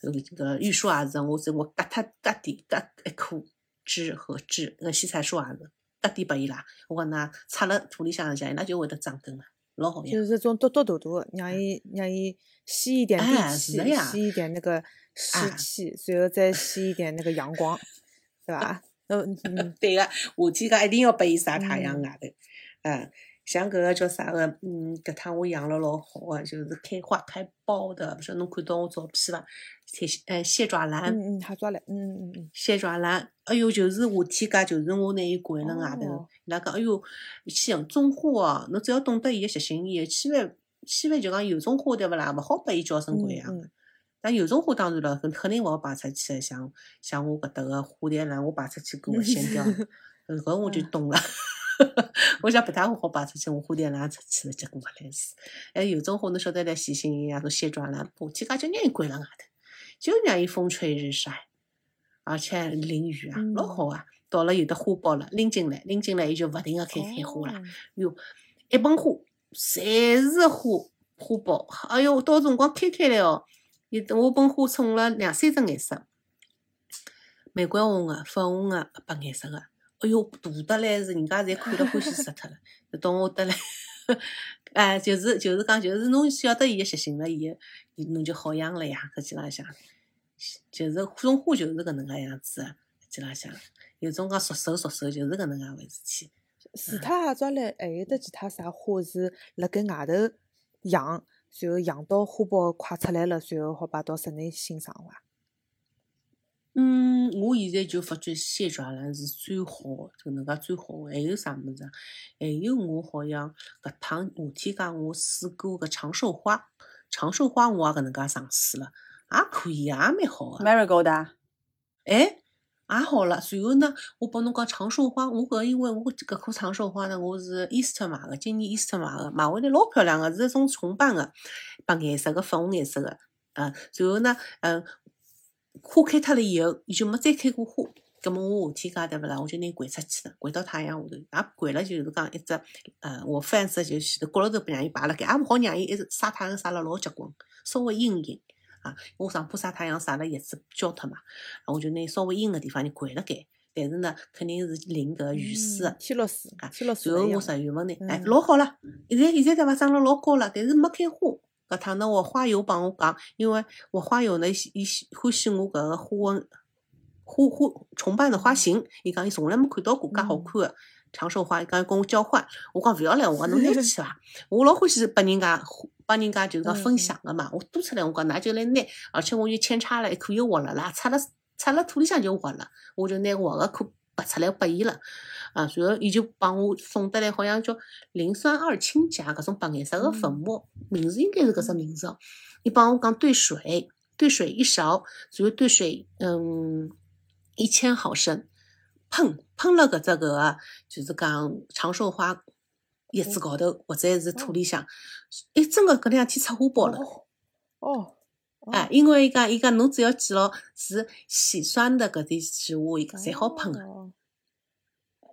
这个玉树也是，我是我割脱割点割一棵枝和枝，那西财树也是割点拨伊拉。我讲㑚插了土里向向，伊拉就会得长根了，老好养。就是这种多多大大，让伊让伊吸一点地气，吸一点那个湿气，随后再吸一点那个阳光，对吧？*laughs* 嗯嗯，对个，夏天讲一定要拨伊晒太阳外头，嗯，像搿个叫啥个，嗯，搿趟我养了老好个，就是开花开苞的，勿晓得侬看到我照片伐？蟹，呃，蟹爪兰，嗯嗯，蟹爪兰，嗯嗯嗯，蟹爪兰，哎哟，就是夏天介，就是我拿伊掼辣外头，伊拉讲，哎哟，像种花哦，侬只要懂得伊个习性，伊千万千万就讲有种花对勿啦，勿好拨伊娇生惯养个。但有种花当然了，肯肯定勿好摆出去。像像我搿搭个花钿兰，我摆出去给我掀掉，*laughs* 搿我就懂了。*laughs* *laughs* 我想不太好摆出去，我花钿兰出去了，结果勿来事。哎，有种花侬晓得来细心一样，说蟹爪兰，夏天介就让伊关辣外头，就让伊风吹日晒，而且淋雨啊，老好啊。到了有的花苞了，拎进来，拎进来伊就勿停个开开花了。哟，一盆花，侪是花花苞，哎哟，到辰光开开来哦。伊我盆花种了两三只颜色，玫瑰红个、粉红个、白颜色个。哎哟，大得来是人家侪看了欢喜死脱了。到我得来，*laughs* 哎，就是就是讲，就是侬晓得伊个习性了，伊侬就好养了呀。搿基浪向，就是种花就是搿能介样子。基浪向有种讲熟手熟手，就是搿能介回事体。除脱蟹爪兰，还有得其他啥花是辣盖外头养？然后养到花苞快出来了，然后好摆到室内欣赏伐？嗯，我现在就发觉蟹爪兰是最好个，就能介最好个。还有啥物事？还有我好像搿趟夏天讲我试过搿长寿花，长寿花我也搿能介尝试了，也可以，也蛮好个。Marigold，哎。也好了，随后呢，我帮侬讲长寿花，我搿因为我搿棵长寿花呢，我是 Easter 买个，今年 Easter 买个，买回来老漂亮个，是一种重瓣个，白颜色个，粉红颜色个，嗯，随后呢，嗯，花开脱了以后，伊就没再开过花，葛末我夏天介对勿啦，我就拿掼出去了，掼到太阳下头，也掼了就是讲一只，呃，我反正就前头角落头不让伊摆辣盖，也勿好让伊一直晒太阳晒了老结棍，稍微阴阴。啊，我上铺晒太阳晒了叶子焦脱嘛，我就拿稍微阴个地方就掼辣盖，但是呢，肯定是淋搿雨水个。天落水啊，天落水然后我十月份呢，哎，嗯老好了。现在现在对伐，长了老高了，但是没开花。搿趟呢，我花友帮我讲，因为我花友呢，伊喜欢喜我搿个花纹花花重瓣的花型，伊讲伊从来没看到过介好看的长寿花，伊讲要跟我交换。我讲勿要来，我讲侬拿去伐。*laughs* 我老欢喜拨人家帮人家就是讲分享个嘛。我多出来，我讲㑚就来拿，而且我就扦插了一棵又活了啦，插了插了土里向就活了，我就拿活个棵拔出来拨伊了。啊，然后伊就帮我送得来，好像叫磷酸二氢钾搿种白颜色个粉末，名字应该是搿只名字哦。伊帮我讲兑水，兑水一勺，然后兑水嗯一千毫升，喷喷了搿只搿个就是讲长寿花叶子高头或者是土里向，哎，真个搿两天出花苞了。哦，哦哎，因为伊讲伊讲侬只要记牢是喜酸的搿点植物，伊讲侪好喷个。哦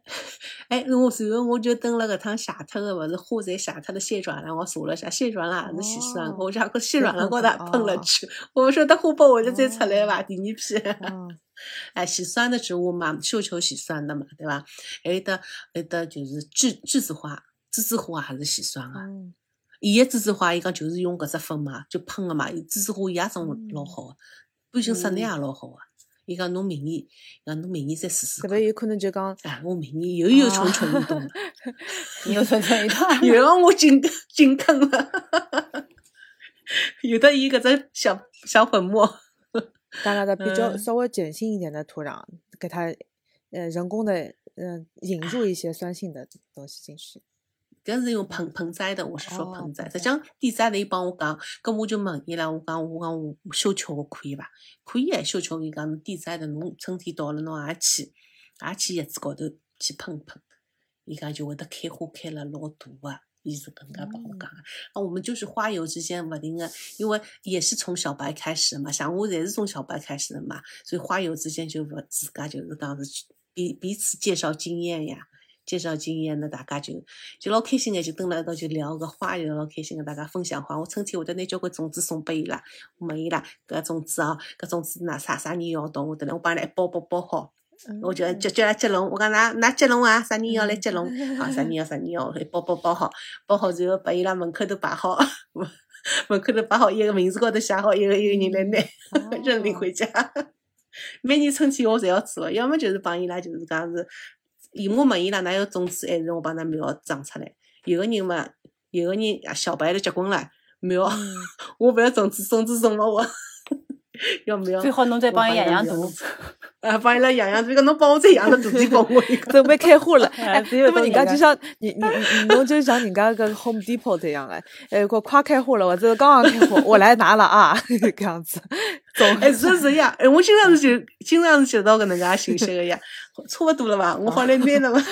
*laughs* 哎，我随后我就等了搿趟谢脱个，勿是花侪谢脱了蟹爪了，我查了一下，谢转了也是喜酸，哦我讲搿谢转了高头也喷了哦去，我勿晓得花苞会得再出来伐？第二批，哦 *laughs* 哎，喜酸的植物嘛，绣球喜酸的嘛，对伐？还有得还有得就是栀栀子花，栀子花也是喜酸个。嗯伊个栀子花，伊讲就是用搿只粉嘛，就喷个嘛。伊栀子花伊也种老好个，半形室内也老好个。伊讲侬明年，伊讲侬明年再试试看搿边。有可能就讲哎，我明年 *laughs* 又有蠢蠢欲动了，你又蠢蠢欲动。又让我进进坑了。*laughs* 有的伊搿只小小粉末，大概的比较嗯稍微碱性一点的土壤，给它呃人工的嗯、引入一些酸性的东西进去。搿是用盆盆栽的，我是说哦盆栽。盆实际上地栽的伊帮我讲，搿我就问伊拉，我讲我讲我绣球我可以伐？可以哎，绣球伊讲侬地栽的，侬春天到了侬也去也去叶子高头去喷喷，伊讲就会得开花开了老大个。伊是搿能介帮我讲个，啊，我们就是花友之间勿停个，因为也是从小白开始的嘛，像我侪是从小白开始的嘛，所以花友之间就勿自家就是讲是去彼彼此介绍经验呀，介绍经验，那大家就就老开心个，就蹲辣一道就聊个花，就老开心个，大家分享花。我春天会得拿交关种子送拨伊拉，我问伊拉搿种子哦，搿种子哪啥啥人要到我得来，我帮伊拉一包包包好。我就叫叫伊拉接龙，我讲㑚㑚接龙啊，啥人要来接龙？好，啥人要啥人要，一包包包好，包好之后把伊拉门口头摆好，门口头摆好，一个名字高头写好，一个一个人来拿，*laughs* 认领回家。每年春天我侪要做，要么就是帮伊拉就是讲是，伊我问伊拉哪有种子，还是我帮㑚苗长出来。有个人嘛，有个人啊小白都结棍了，苗嗯 *laughs* 我不要种子，种子送拨我，*laughs* 要苗。最好侬再帮伊养养大，啊，帮伊拉养养，这个侬帮我再养了大点帮我一个。*laughs* 准备开花了，*laughs* 哎那么到人家就像你你你侬就像人家个 Home Depot 这样哎，哎，快快开花了，我这刚刚开花，我来拿了啊，*laughs* 这样子，总哎，是是呀，哎，我经常是就经常是接到个能介信息个呀，差不多了吧？我好来拿了伐？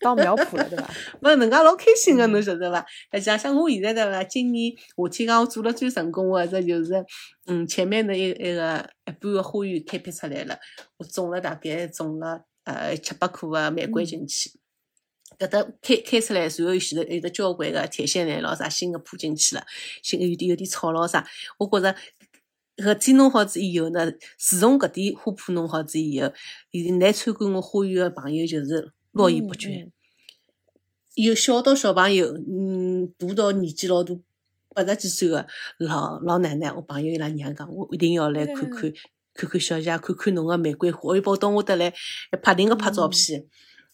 当苗圃了，对伐？*laughs* 勿是，能介老开心个，侬晓得伐？实际上，像我现在对伐？今年夏天讲我做了最成功个，这就是，嗯，前面的一一个一半个花园开辟出来了，我种了大概种了呃七八棵个玫瑰进去。搿搭开开出来，然后前头有得交关个铁线兰咾啥新个铺进去了，新有点有点草咾啥，我觉着搿天弄好子以后呢，自从搿点花圃弄好子以后，现来参观我花园个朋友就是络绎不绝。嗯有小到小朋友，嗯，大到年纪老大，八十几岁个老老奶奶，我朋友伊拉娘讲，我一定要来看看，看看小姐，看看侬个玫瑰花，又跑到我搭来，还拍停个拍照片，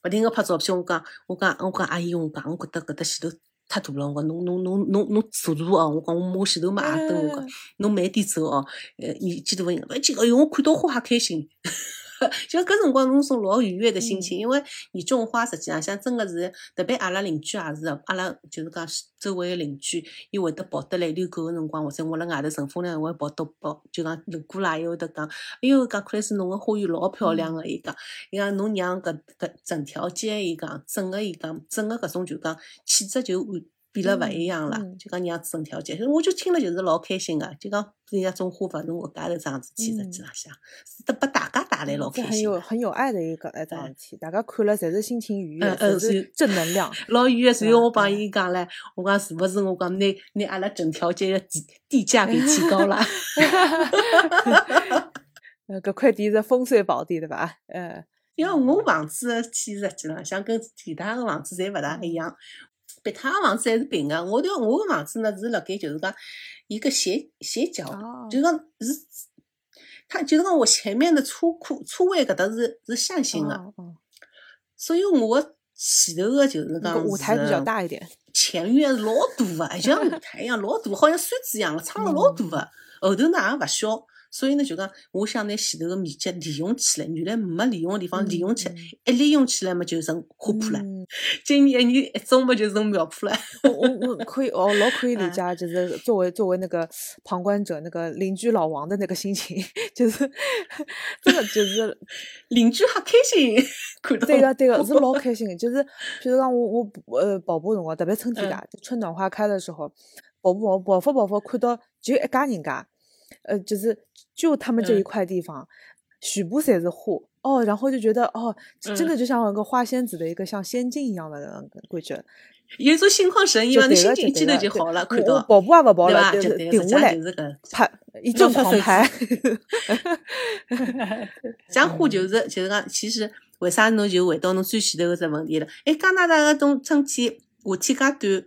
不停个拍照片。我讲，我讲，我讲，阿姨，我讲，我觉得搿搭前头太大了，我讲侬侬侬侬侬坐坐哦，我讲我摸前头嘛也等我讲，侬慢点走哦，呃，年纪大勿要紧，哎哟，我看到花还开心。*laughs* 就搿辰光，侬种老愉悦的心情，因为你种花实际上像真个是，特别阿拉邻居也是的，阿拉就是讲周围个邻居，伊会得跑得来遛狗个辰光，或者我辣外头乘风凉，会跑到跑，就讲路过啦，伊会得讲，哎哟，讲看来是侬个花园老漂亮个，伊讲，伊讲侬让搿搿整条街，伊讲整个伊讲整个搿种就讲气质就完变了勿一样了，就讲让整条街，我就听了就是老开心个，就讲人家种花勿是我家头桩事体，实际浪向是得拨大家带来老开心很。有很有爱的一个一桩事体，大家看了侪是心情愉悦，嗯嗯是侪是正能量。老愉悦，随对啊后我帮伊讲唻，我讲是勿是我讲拿拿阿拉整条街的地地价给提高了？*laughs* *laughs* 呃，搿块地是风水宝地，对伐？呃，因为我房子的天实际浪向跟其他个房子侪勿大一样，别他个房子还是平个，我的我个房子呢是辣盖就是讲一个斜斜角，哦。就是讲是，它就是讲我前面的车库车位搿搭是是向心个，所以我前头个就是讲个舞台比较大一点。前院是老大个，就像舞台一样老大，好像扇子一样个，撑了老大个，后头呢也勿小。所以呢，就讲我想拿前头个面积利用起来，原来没利用个地方利用起来嗯，一利用起来嘛就成花圃了。嗯 *laughs* 今年一年一种嘛就成苗圃了。我我我可以哦，老可以理嗯解，就是作为作为那个旁观者，那个邻居老王的那个心情，*laughs* 就是真的就是邻居还开心，看对个对个是老 *laughs* 开心的，就是比如讲我我呃跑步辰光，特别春天嗯噶，春暖花开的时候，跑步跑跑跑跑跑，看到就一家人家，呃，就是就他们这一嗯块地方，全部侪是花哦，然后就觉得哦，真的嗯就像一个花仙子的一个像仙境一样的那个感觉。有一种心旷神怡嘛，你心情一记头就好了，看到跑步也不跑了，对吧？停下来。拍一阵狂拍。像花就是 *laughs* *laughs* 就是讲，其实为啥侬就回到侬最前头个只问题了？哎，加拿大个冬春天夏天介短，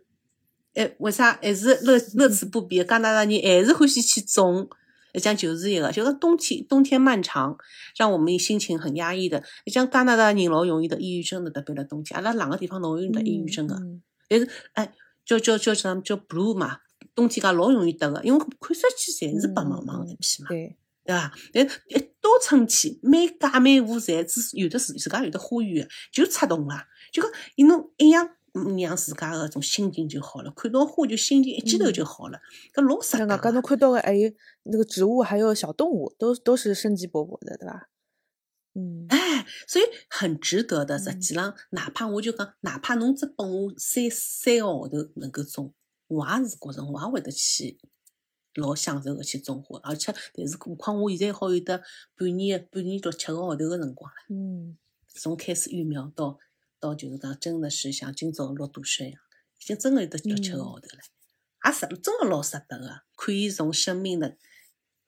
哎，为啥还是乐乐此不疲？加拿大人还是欢喜去种。实际上就是一个，就是冬天冬天漫长，让我们心情很压抑的。你像加拿大人老容易得抑郁症的，特别辣冬天，阿拉冷个地方老容易得抑郁症个。嗯但是哎，叫叫叫什么叫 blue 嘛，冬天介老容易得个，因为看上去侪是白茫茫的一片嘛。对，对伐？但一到春天，每家每户侪是有的自自家有的花园，就出动了，就讲伊侬一样嗯让自家个种心情就好了，看到花就心情一记头就好了，搿老适当那个刚侬看到个还有那个植物，还有小动物，都都是生机勃勃的，对吧？嗯，哎，所以很值得的。实嗯际上，哪怕我就讲，哪怕侬只拨我三三个号头能够种，我也是觉着我也会得去老享受个去种花，而且但是何况我现在好有得半年半年到七个号头个辰光了。嗯，从开始育苗到到就是讲，真的是像今朝落大雪一样，已经真的有得六七个嗯。号头了，也值真的老值得个，可以从生命的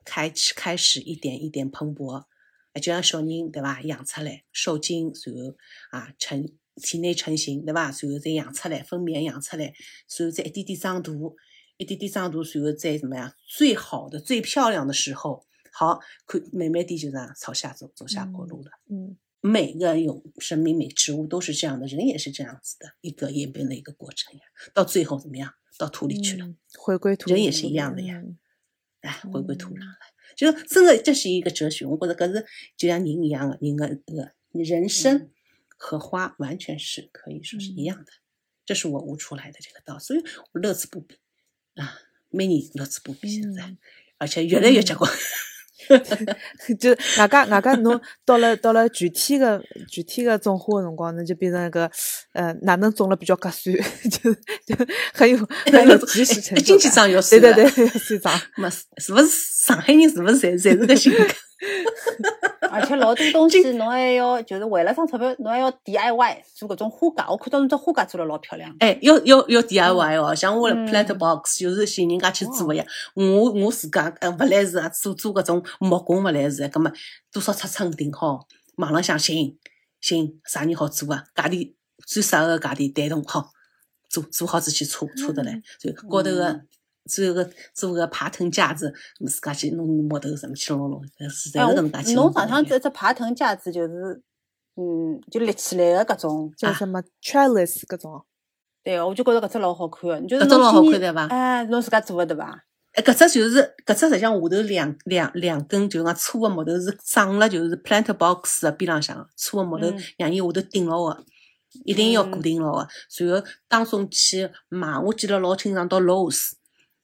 开始开始一点一点蓬勃，哎，就像小人对伐，养出来受精，然后啊成体内成型对伐，然后再养出来分娩养出来，然后再一点点长大，一点点长大，然后再怎么样，最好的最漂亮的时候，好，看慢慢地就这样朝下走走下坡路了。嗯每个有生命、每植物都是这样的，人也是这样子的一个演变的一个过程呀。到最后怎么样？到土里去了，嗯回归土人也是一样的呀嗯哎，回归土壤嗯了。就真的，这是一个哲学。我觉得搿是就像人一样的，人的这个人生嗯和花完全是可以说是一样的。这是我悟出来的这个道，所以我乐此不疲啊，每年乐此不疲。现在，嗯而且越来越结棍。*laughs* 就外加外加侬到了到了具体个具体个种花的辰光，侬就变成一个呃哪能种了比较合算，*laughs* 就就很有 *laughs* 很有及时成经济上要对算对对对，要算账。么是是不是上海人是不是侪侪是个性格？而且老多东西侬还要就是为了省钞票，侬还要 DIY 做搿种花架。我看到侬只花架做了老漂亮。哎，要要要 DIY 哦，像我的嗯 plant box 就是寻人家去做呀。我我自家呃勿来事啊，做做搿种木工勿来事，葛么多少尺寸定好，网浪向寻寻啥人好做啊？价钿最适合个价钿带动好，做做好子去搓搓得来，就高头个。最后个做个爬藤架子，自家去弄木头什么去弄弄，实在哎，我是搿能介去弄的。侬上趟这只爬藤架子就是，嗯，就立起来个搿种。啊叫什么 trellis 搿种，对，我就觉着搿只老好看个。你就是搿只老好侬今年看对伐哎，侬自家做个对伐？哎，搿只就是搿只实际上下头两两两根就讲粗个木头是长了，就是 plant box 个边浪向粗个木头嗯，让伊下头顶牢个，一定要固定牢个。然后当中去买，我记得老清爽，到 Lowe's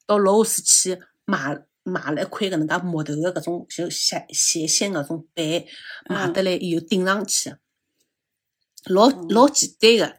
到 Lowe's 去买买了一块搿能介木头个搿种就斜斜线搿种板，买嗯得来以后顶上去，老老简单个。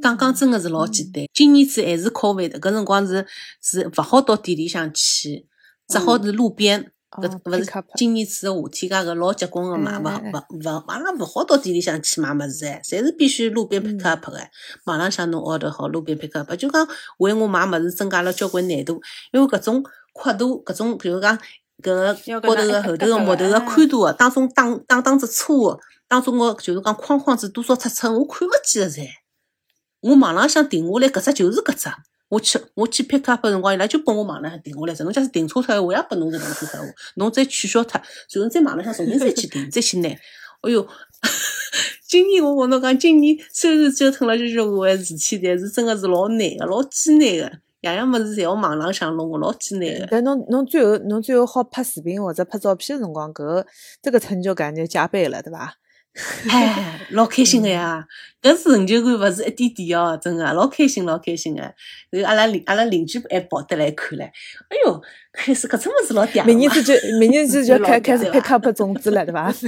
讲讲真个是老简单。今年子还是 COVID 的，搿辰光是是勿好到店里向去，只好是路边。搿哦勿是今年子个夏天介搿老结棍个嘛，勿勿勿阿拉勿好到店里向去买物事哎，侪是必须路边 pick 嗯 up 个。网浪向侬 order 好路边 pick up，就讲为我买物事增加了交关难度，因为搿种宽度搿种比如讲搿个高头个后头个木头个宽度个，当中打打打只车个，当中个就是讲框框子多少尺寸，我看勿见个噻。我网浪向定下来，搿只就是搿只。我去我去 pick up 个辰光，伊拉就拨我网浪向停下来，只侬假使停错脱，我也拨侬是停错脱，侬再取消脱，然后再网浪向重新再去停，再去拿。哎哟，*laughs* 今年我跟侬讲，今年虽然折腾了交交关关事体，但是真个是老难个，老艰难个，样样物事侪要网浪向弄，老艰难个。但侬侬最后侬最后好拍视频或者拍照片的辰光，搿个这个成就感就加倍了，对伐？*laughs* 哎，老开心个呀！搿成就感勿是一点点哦，真个老开心，老开心个。然后阿拉邻阿拉邻居还跑得来看唻，哎哟，开始搿种物事老嗲明年嘛子就明年子就 *laughs* 老开开始 pick up 种子了，对伐？*laughs*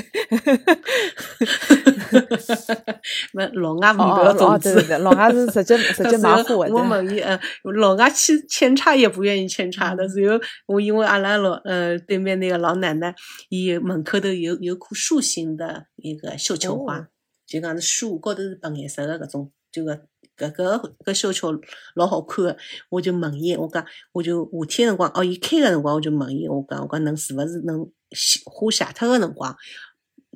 那老外买哦不了种子老外是直接 *laughs* 直接买货的。我问伊，呃，老外去扦插也不愿意扦插嗯的。然后我因为阿拉老呃对面那个老奶奶，伊门口头有有棵树形的一个绣球花，哦就讲是树高头是白颜色的搿种，就个搿搿搿绣球老好看的。我就问伊，我讲我就夏天辰光，哦，伊开个辰光，我就问伊，我讲我讲能是勿是能写花谢脱个辰光，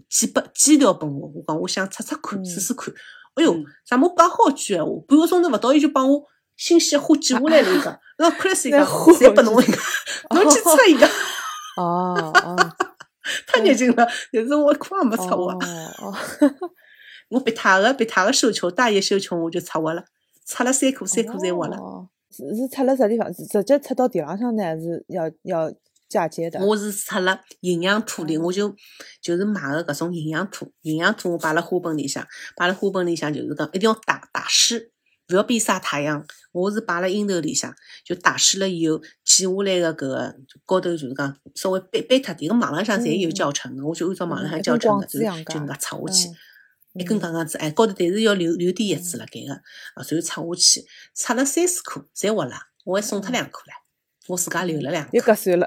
寄拨寄条拨我，我讲我想测测看，嗯试试看。哎哟嗯，啥么讲好句闲话，半个钟头勿到，伊就帮我新鲜花寄下来了 *laughs* 一个。那 Chris 伊讲，那花侪拨侬一个，侬去测一个，哦哦 *laughs* 太热情了。但是我一块也没测哦活，哦，*laughs* 我别他个别他个绣球，大叶绣球我就测活了，测了三颗，三颗侪活了。哦。是是插了啥地方？是直接插到地浪向呢，还是要要嫁接的？我是测了营养土里，我就就是买个搿种营养土，营养土我摆辣花盆里向，摆辣花盆里向就是讲一定要打打湿，勿要边晒太阳。我是摆辣阴头里向，就打湿了以后，剪下来个搿个高头就是讲稍微掰掰脱点，个网浪向侪有嗯教程个，我就按照网浪向教程搿能介插下去。嗯。一根杠杠子，哎，高头但是要留留点叶子辣盖个，啊，然后插下去，插了三四颗，侪活了，我还送脱两颗唻，我自家留了两个。*laughs* 又割算了，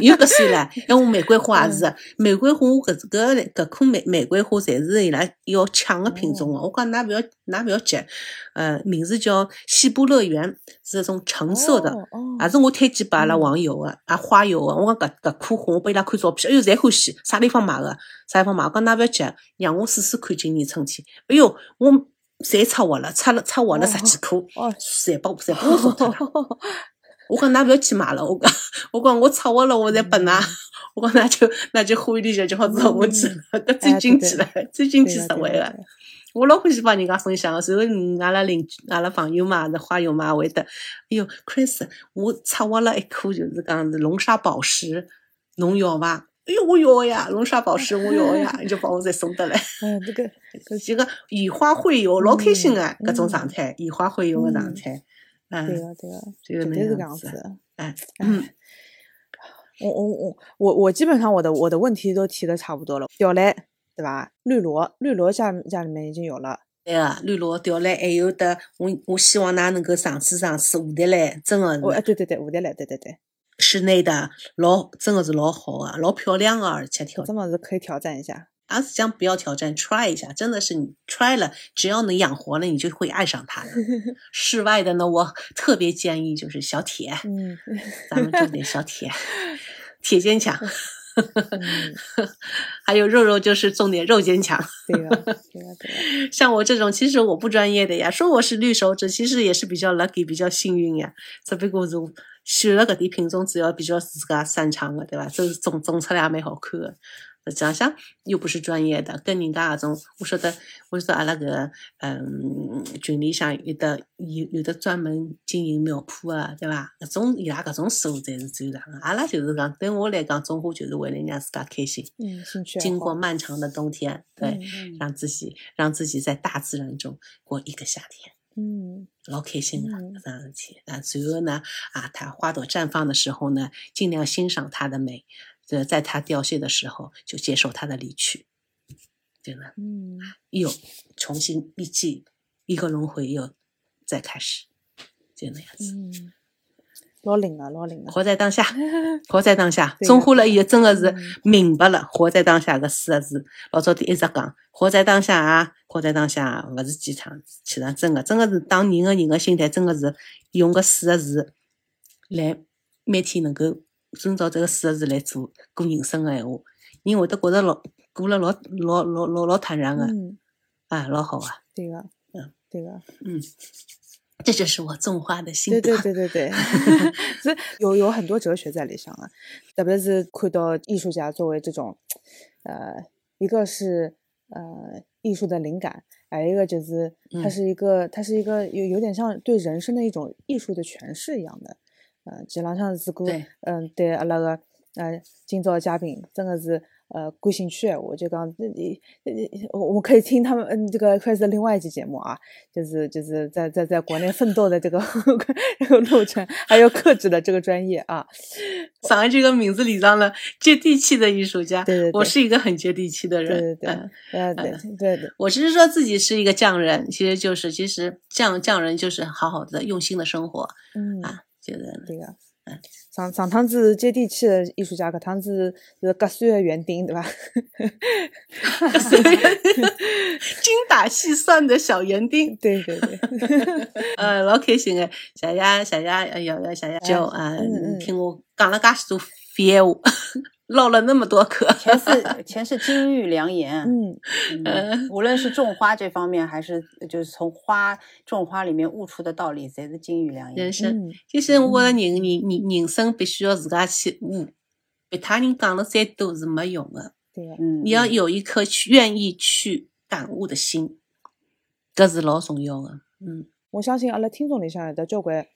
又割算了，因为我玫瑰花也是的，玫瑰花我搿搿搿棵玫玫瑰花侪是伊拉要抢个品种个。我讲㑚勿要㑚勿要急，呃，名字叫西部乐园，是种橙色的，哦哦也是我推荐拨阿拉网友个，啊花友个。我讲搿搿棵花，我拨伊拉看照片，哎哟，侪欢喜，啥地方买个？啥地方买？我讲㑚勿要急，让我试试看今年春天。哎哟，我侪插活了，插了插活了十几棵，哦侪把侪把我送脱了。我讲㑚勿要去买了，我讲 *laughs* 我讲我策划了，我再拨㑚。*laughs* 我讲那就 *laughs* 那就花园里向就好种下去了，搿最经济了，最经济实惠个我老欢喜帮人家分享个，然后嗯阿拉邻居、阿拉朋友嘛，是花友嘛，也会得，哎哟，Chris，我策划了一颗，就是讲是龙沙宝石，侬要伐？哎哟，我要呀，龙沙宝石我要呀，伊就帮我再送得来。嗯，这个这个以花会友，老开心个嗯搿种状态，以花会友个状态，嗯，对个对个，这个绝对是搿能样子嗯，我我我我我基本上我的我的问题都提的差不多了。吊兰对吧？绿萝绿萝家家里面已经有了。对个，绿萝调来，还有的，我我希望㑚能够尝试尝试蝴蝶兰，真的哦，哎，对对对，蝴蝶兰，对对对，室内的，老真的是老好啊，老漂亮啊，而且挑这么是可以挑战一下。而是讲不要挑战，try 一下，真的是你 try 了，只要能养活了，你就会爱上它的。*laughs* 室外的呢，我特别建议就是小铁，嗯咱们种点小铁，*laughs* 铁坚强，嗯，还有肉肉就是种点肉坚强。对个对个对个。*laughs* 像我这种，其实我不专业的呀，说我是绿手指，其实也是比较 lucky，比较幸运呀。只不过是选了搿点品种，只要比较自家擅长的，对吧？这种种出来也蛮好看的。实际上像又不是专业的，跟人家搿种，我晓得，我晓得阿拉搿个嗯群里向有的有有的专门经营苗圃啊，对伐？搿种伊拉搿种师傅才是最长的。阿拉就是讲，对我来讲，种花就是为了让自家开心。嗯，兴趣爱经过漫长的冬天，对，嗯让自己让自己在大自然中过一个夏天，嗯老开心啊！嗯这样事体啊，随后呢，啊，它花朵绽放的时候呢，尽量欣赏它的美，呃，在他凋谢的时候，就接受他的离去，对吧？嗯，又重新一季一个轮回，又再开始，就那样子。嗯，老灵了，老灵了。活在当下，*laughs* 活在当下。对种花了以后，真的是嗯明白了“活在当下”搿四个字。老早底一直讲“活在当下”啊，活在当下啊，勿是鸡汤，其实真的，真的是当人个人个心态，真的是用搿四个字来每天能够遵照这个四个字来做过人生的闲话，人会得觉着老过了老老老老老坦然个，嗯，啊，老好啊，对个，嗯，对个，嗯，这就是我种花的心对得。对对对对，是有有很多哲学在里向啊，特别是看到艺术家作为这种，呃，一个是呃艺术的灵感，还有一个就是它是一个、它是一个有有点像对人生的一种艺术的诠释一样的，呃，基本上如果对嗯对阿拉个呃今朝嘉宾真的是。呃，感兴趣的我就讲，你你，呃我我可以听他们，嗯，这个 Chris 的另外一期节目啊，就是就是在在在国内奋斗的这个 *laughs* 这个路程，还有克制的这个专业啊，上一这个名字里上了接地气的艺术家，对对对我是一个很接地气的人。对对对嗯，呃对对对，我只是说自己是一个匠人，其实就是其实匠匠人就是好好的用心的生活嗯，啊，就是对个嗯。上上趟子接地气的艺术家，搿趟子是隔山的园丁，对吧？*laughs* 精打细算的小园丁，对对对，*laughs* 呃，老开心的。谢谢谢谢，哎呀呀，谢谢就啊，嗯嗯听我讲了介许多废闲话，唠了那么多嗑。全是全是金玉良言。*laughs* 嗯，嗯，无论是种花这方面，还是就是从花种花里面悟出的道理，侪是金玉良言人。生，嗯其实我觉着人人人人生必须要自家去悟，别他人讲了再多是没用的。对个，嗯，你要有一颗去愿意去感悟的心，这是老重要的。嗯，我相信阿拉听众里向有的交关。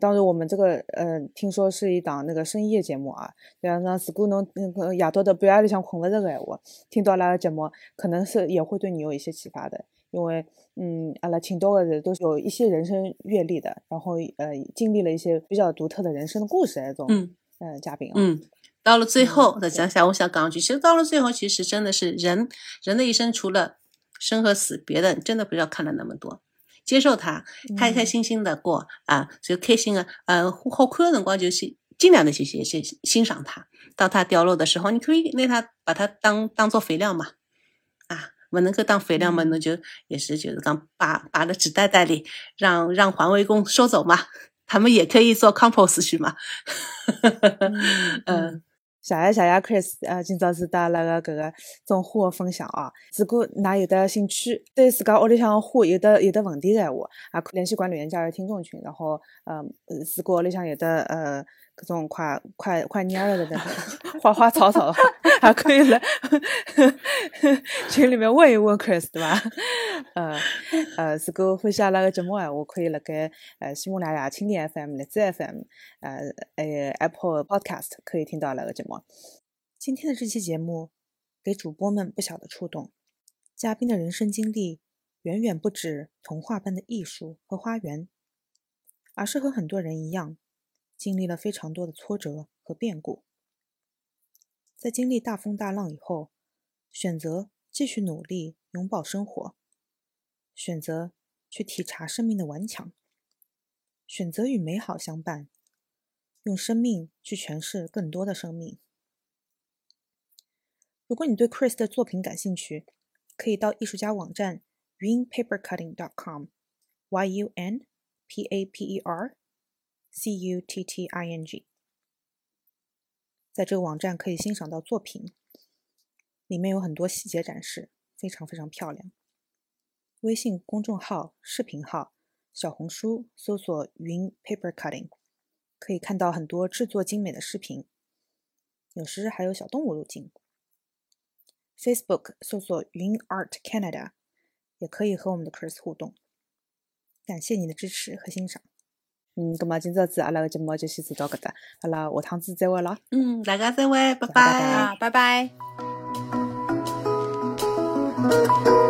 当时，我们这个呃，听说是一档那个深夜节目啊。对啊，那如果侬那个夜到的半夜里向困不着个闲话，听到阿拉个节目，可能是也会对你有一些启发的。因为嗯，阿拉请到的人都是有一些人生阅历的，然后呃，经历了一些比较独特的人生的故事那种嗯呃嘉宾啊。嗯，到了最后，嗯再讲一下，我想讲一句，其实到了最后，其实真的是人人的一生，除了生和死，别的真的不要看了那么多。接受它，开开嗯心心的过、啊，就开心啊，呃，好看的辰光就去尽量的去去去欣赏它。当它掉落的时候，你可以拿它把它当当做肥料嘛，啊，不能够当肥料嘛，嗯那就也是就是讲把把了纸袋袋里，让让环卫工收走嘛，*laughs* 他们也可以做 compost 去嘛，嗯 *laughs* 嗯。谢谢谢谢 Chris，呃，今朝是带阿拉个搿个种花的分享啊。如果㑚有的兴趣，对自家屋里向的花有的有的问题个闲话，也可联系管理员加入听众群，然后呃，如果屋里向有的呃各种快快快蔫了的花花草草，还可以来群里面问一问 Chris，对吧？呃呃，如果欢喜阿拉个节目闲话，可以辣盖呃喜马拉雅、蜻蜓 FM、荔枝 FM，呃呃 Apple Podcast 可以听到阿拉个节目。今天的这期节目给主播们不小的触动，嘉宾的人生经历远远不止童话般的艺术和花园，而是和很多人一样，经历了非常多的挫折和变故。在经历大风大浪以后，选择继续努力拥抱生活，选择去体察生命的顽强，选择与美好相伴，用生命去诠释更多的生命。如果你对 Chris 的作品感兴趣，可以到艺术家网站 yunpapercutting.com，y u n p a p e r c u t t i n g，在这个网站可以欣赏到作品，里面有很多细节展示，非常非常漂亮。微信公众号、视频号、小红书搜索“云 Paper Cutting”，可以看到很多制作精美的视频，有时还有小动物入镜。Facebook 搜索“云 Art Canada”，也可以和我们的 Chris 互动。感谢你的支持和欣赏。嗯，咁么今朝子阿拉个节目就先做到搿搭，阿拉下趟子再会咯。嗯，大家再会，拜拜拜啊，拜拜。拜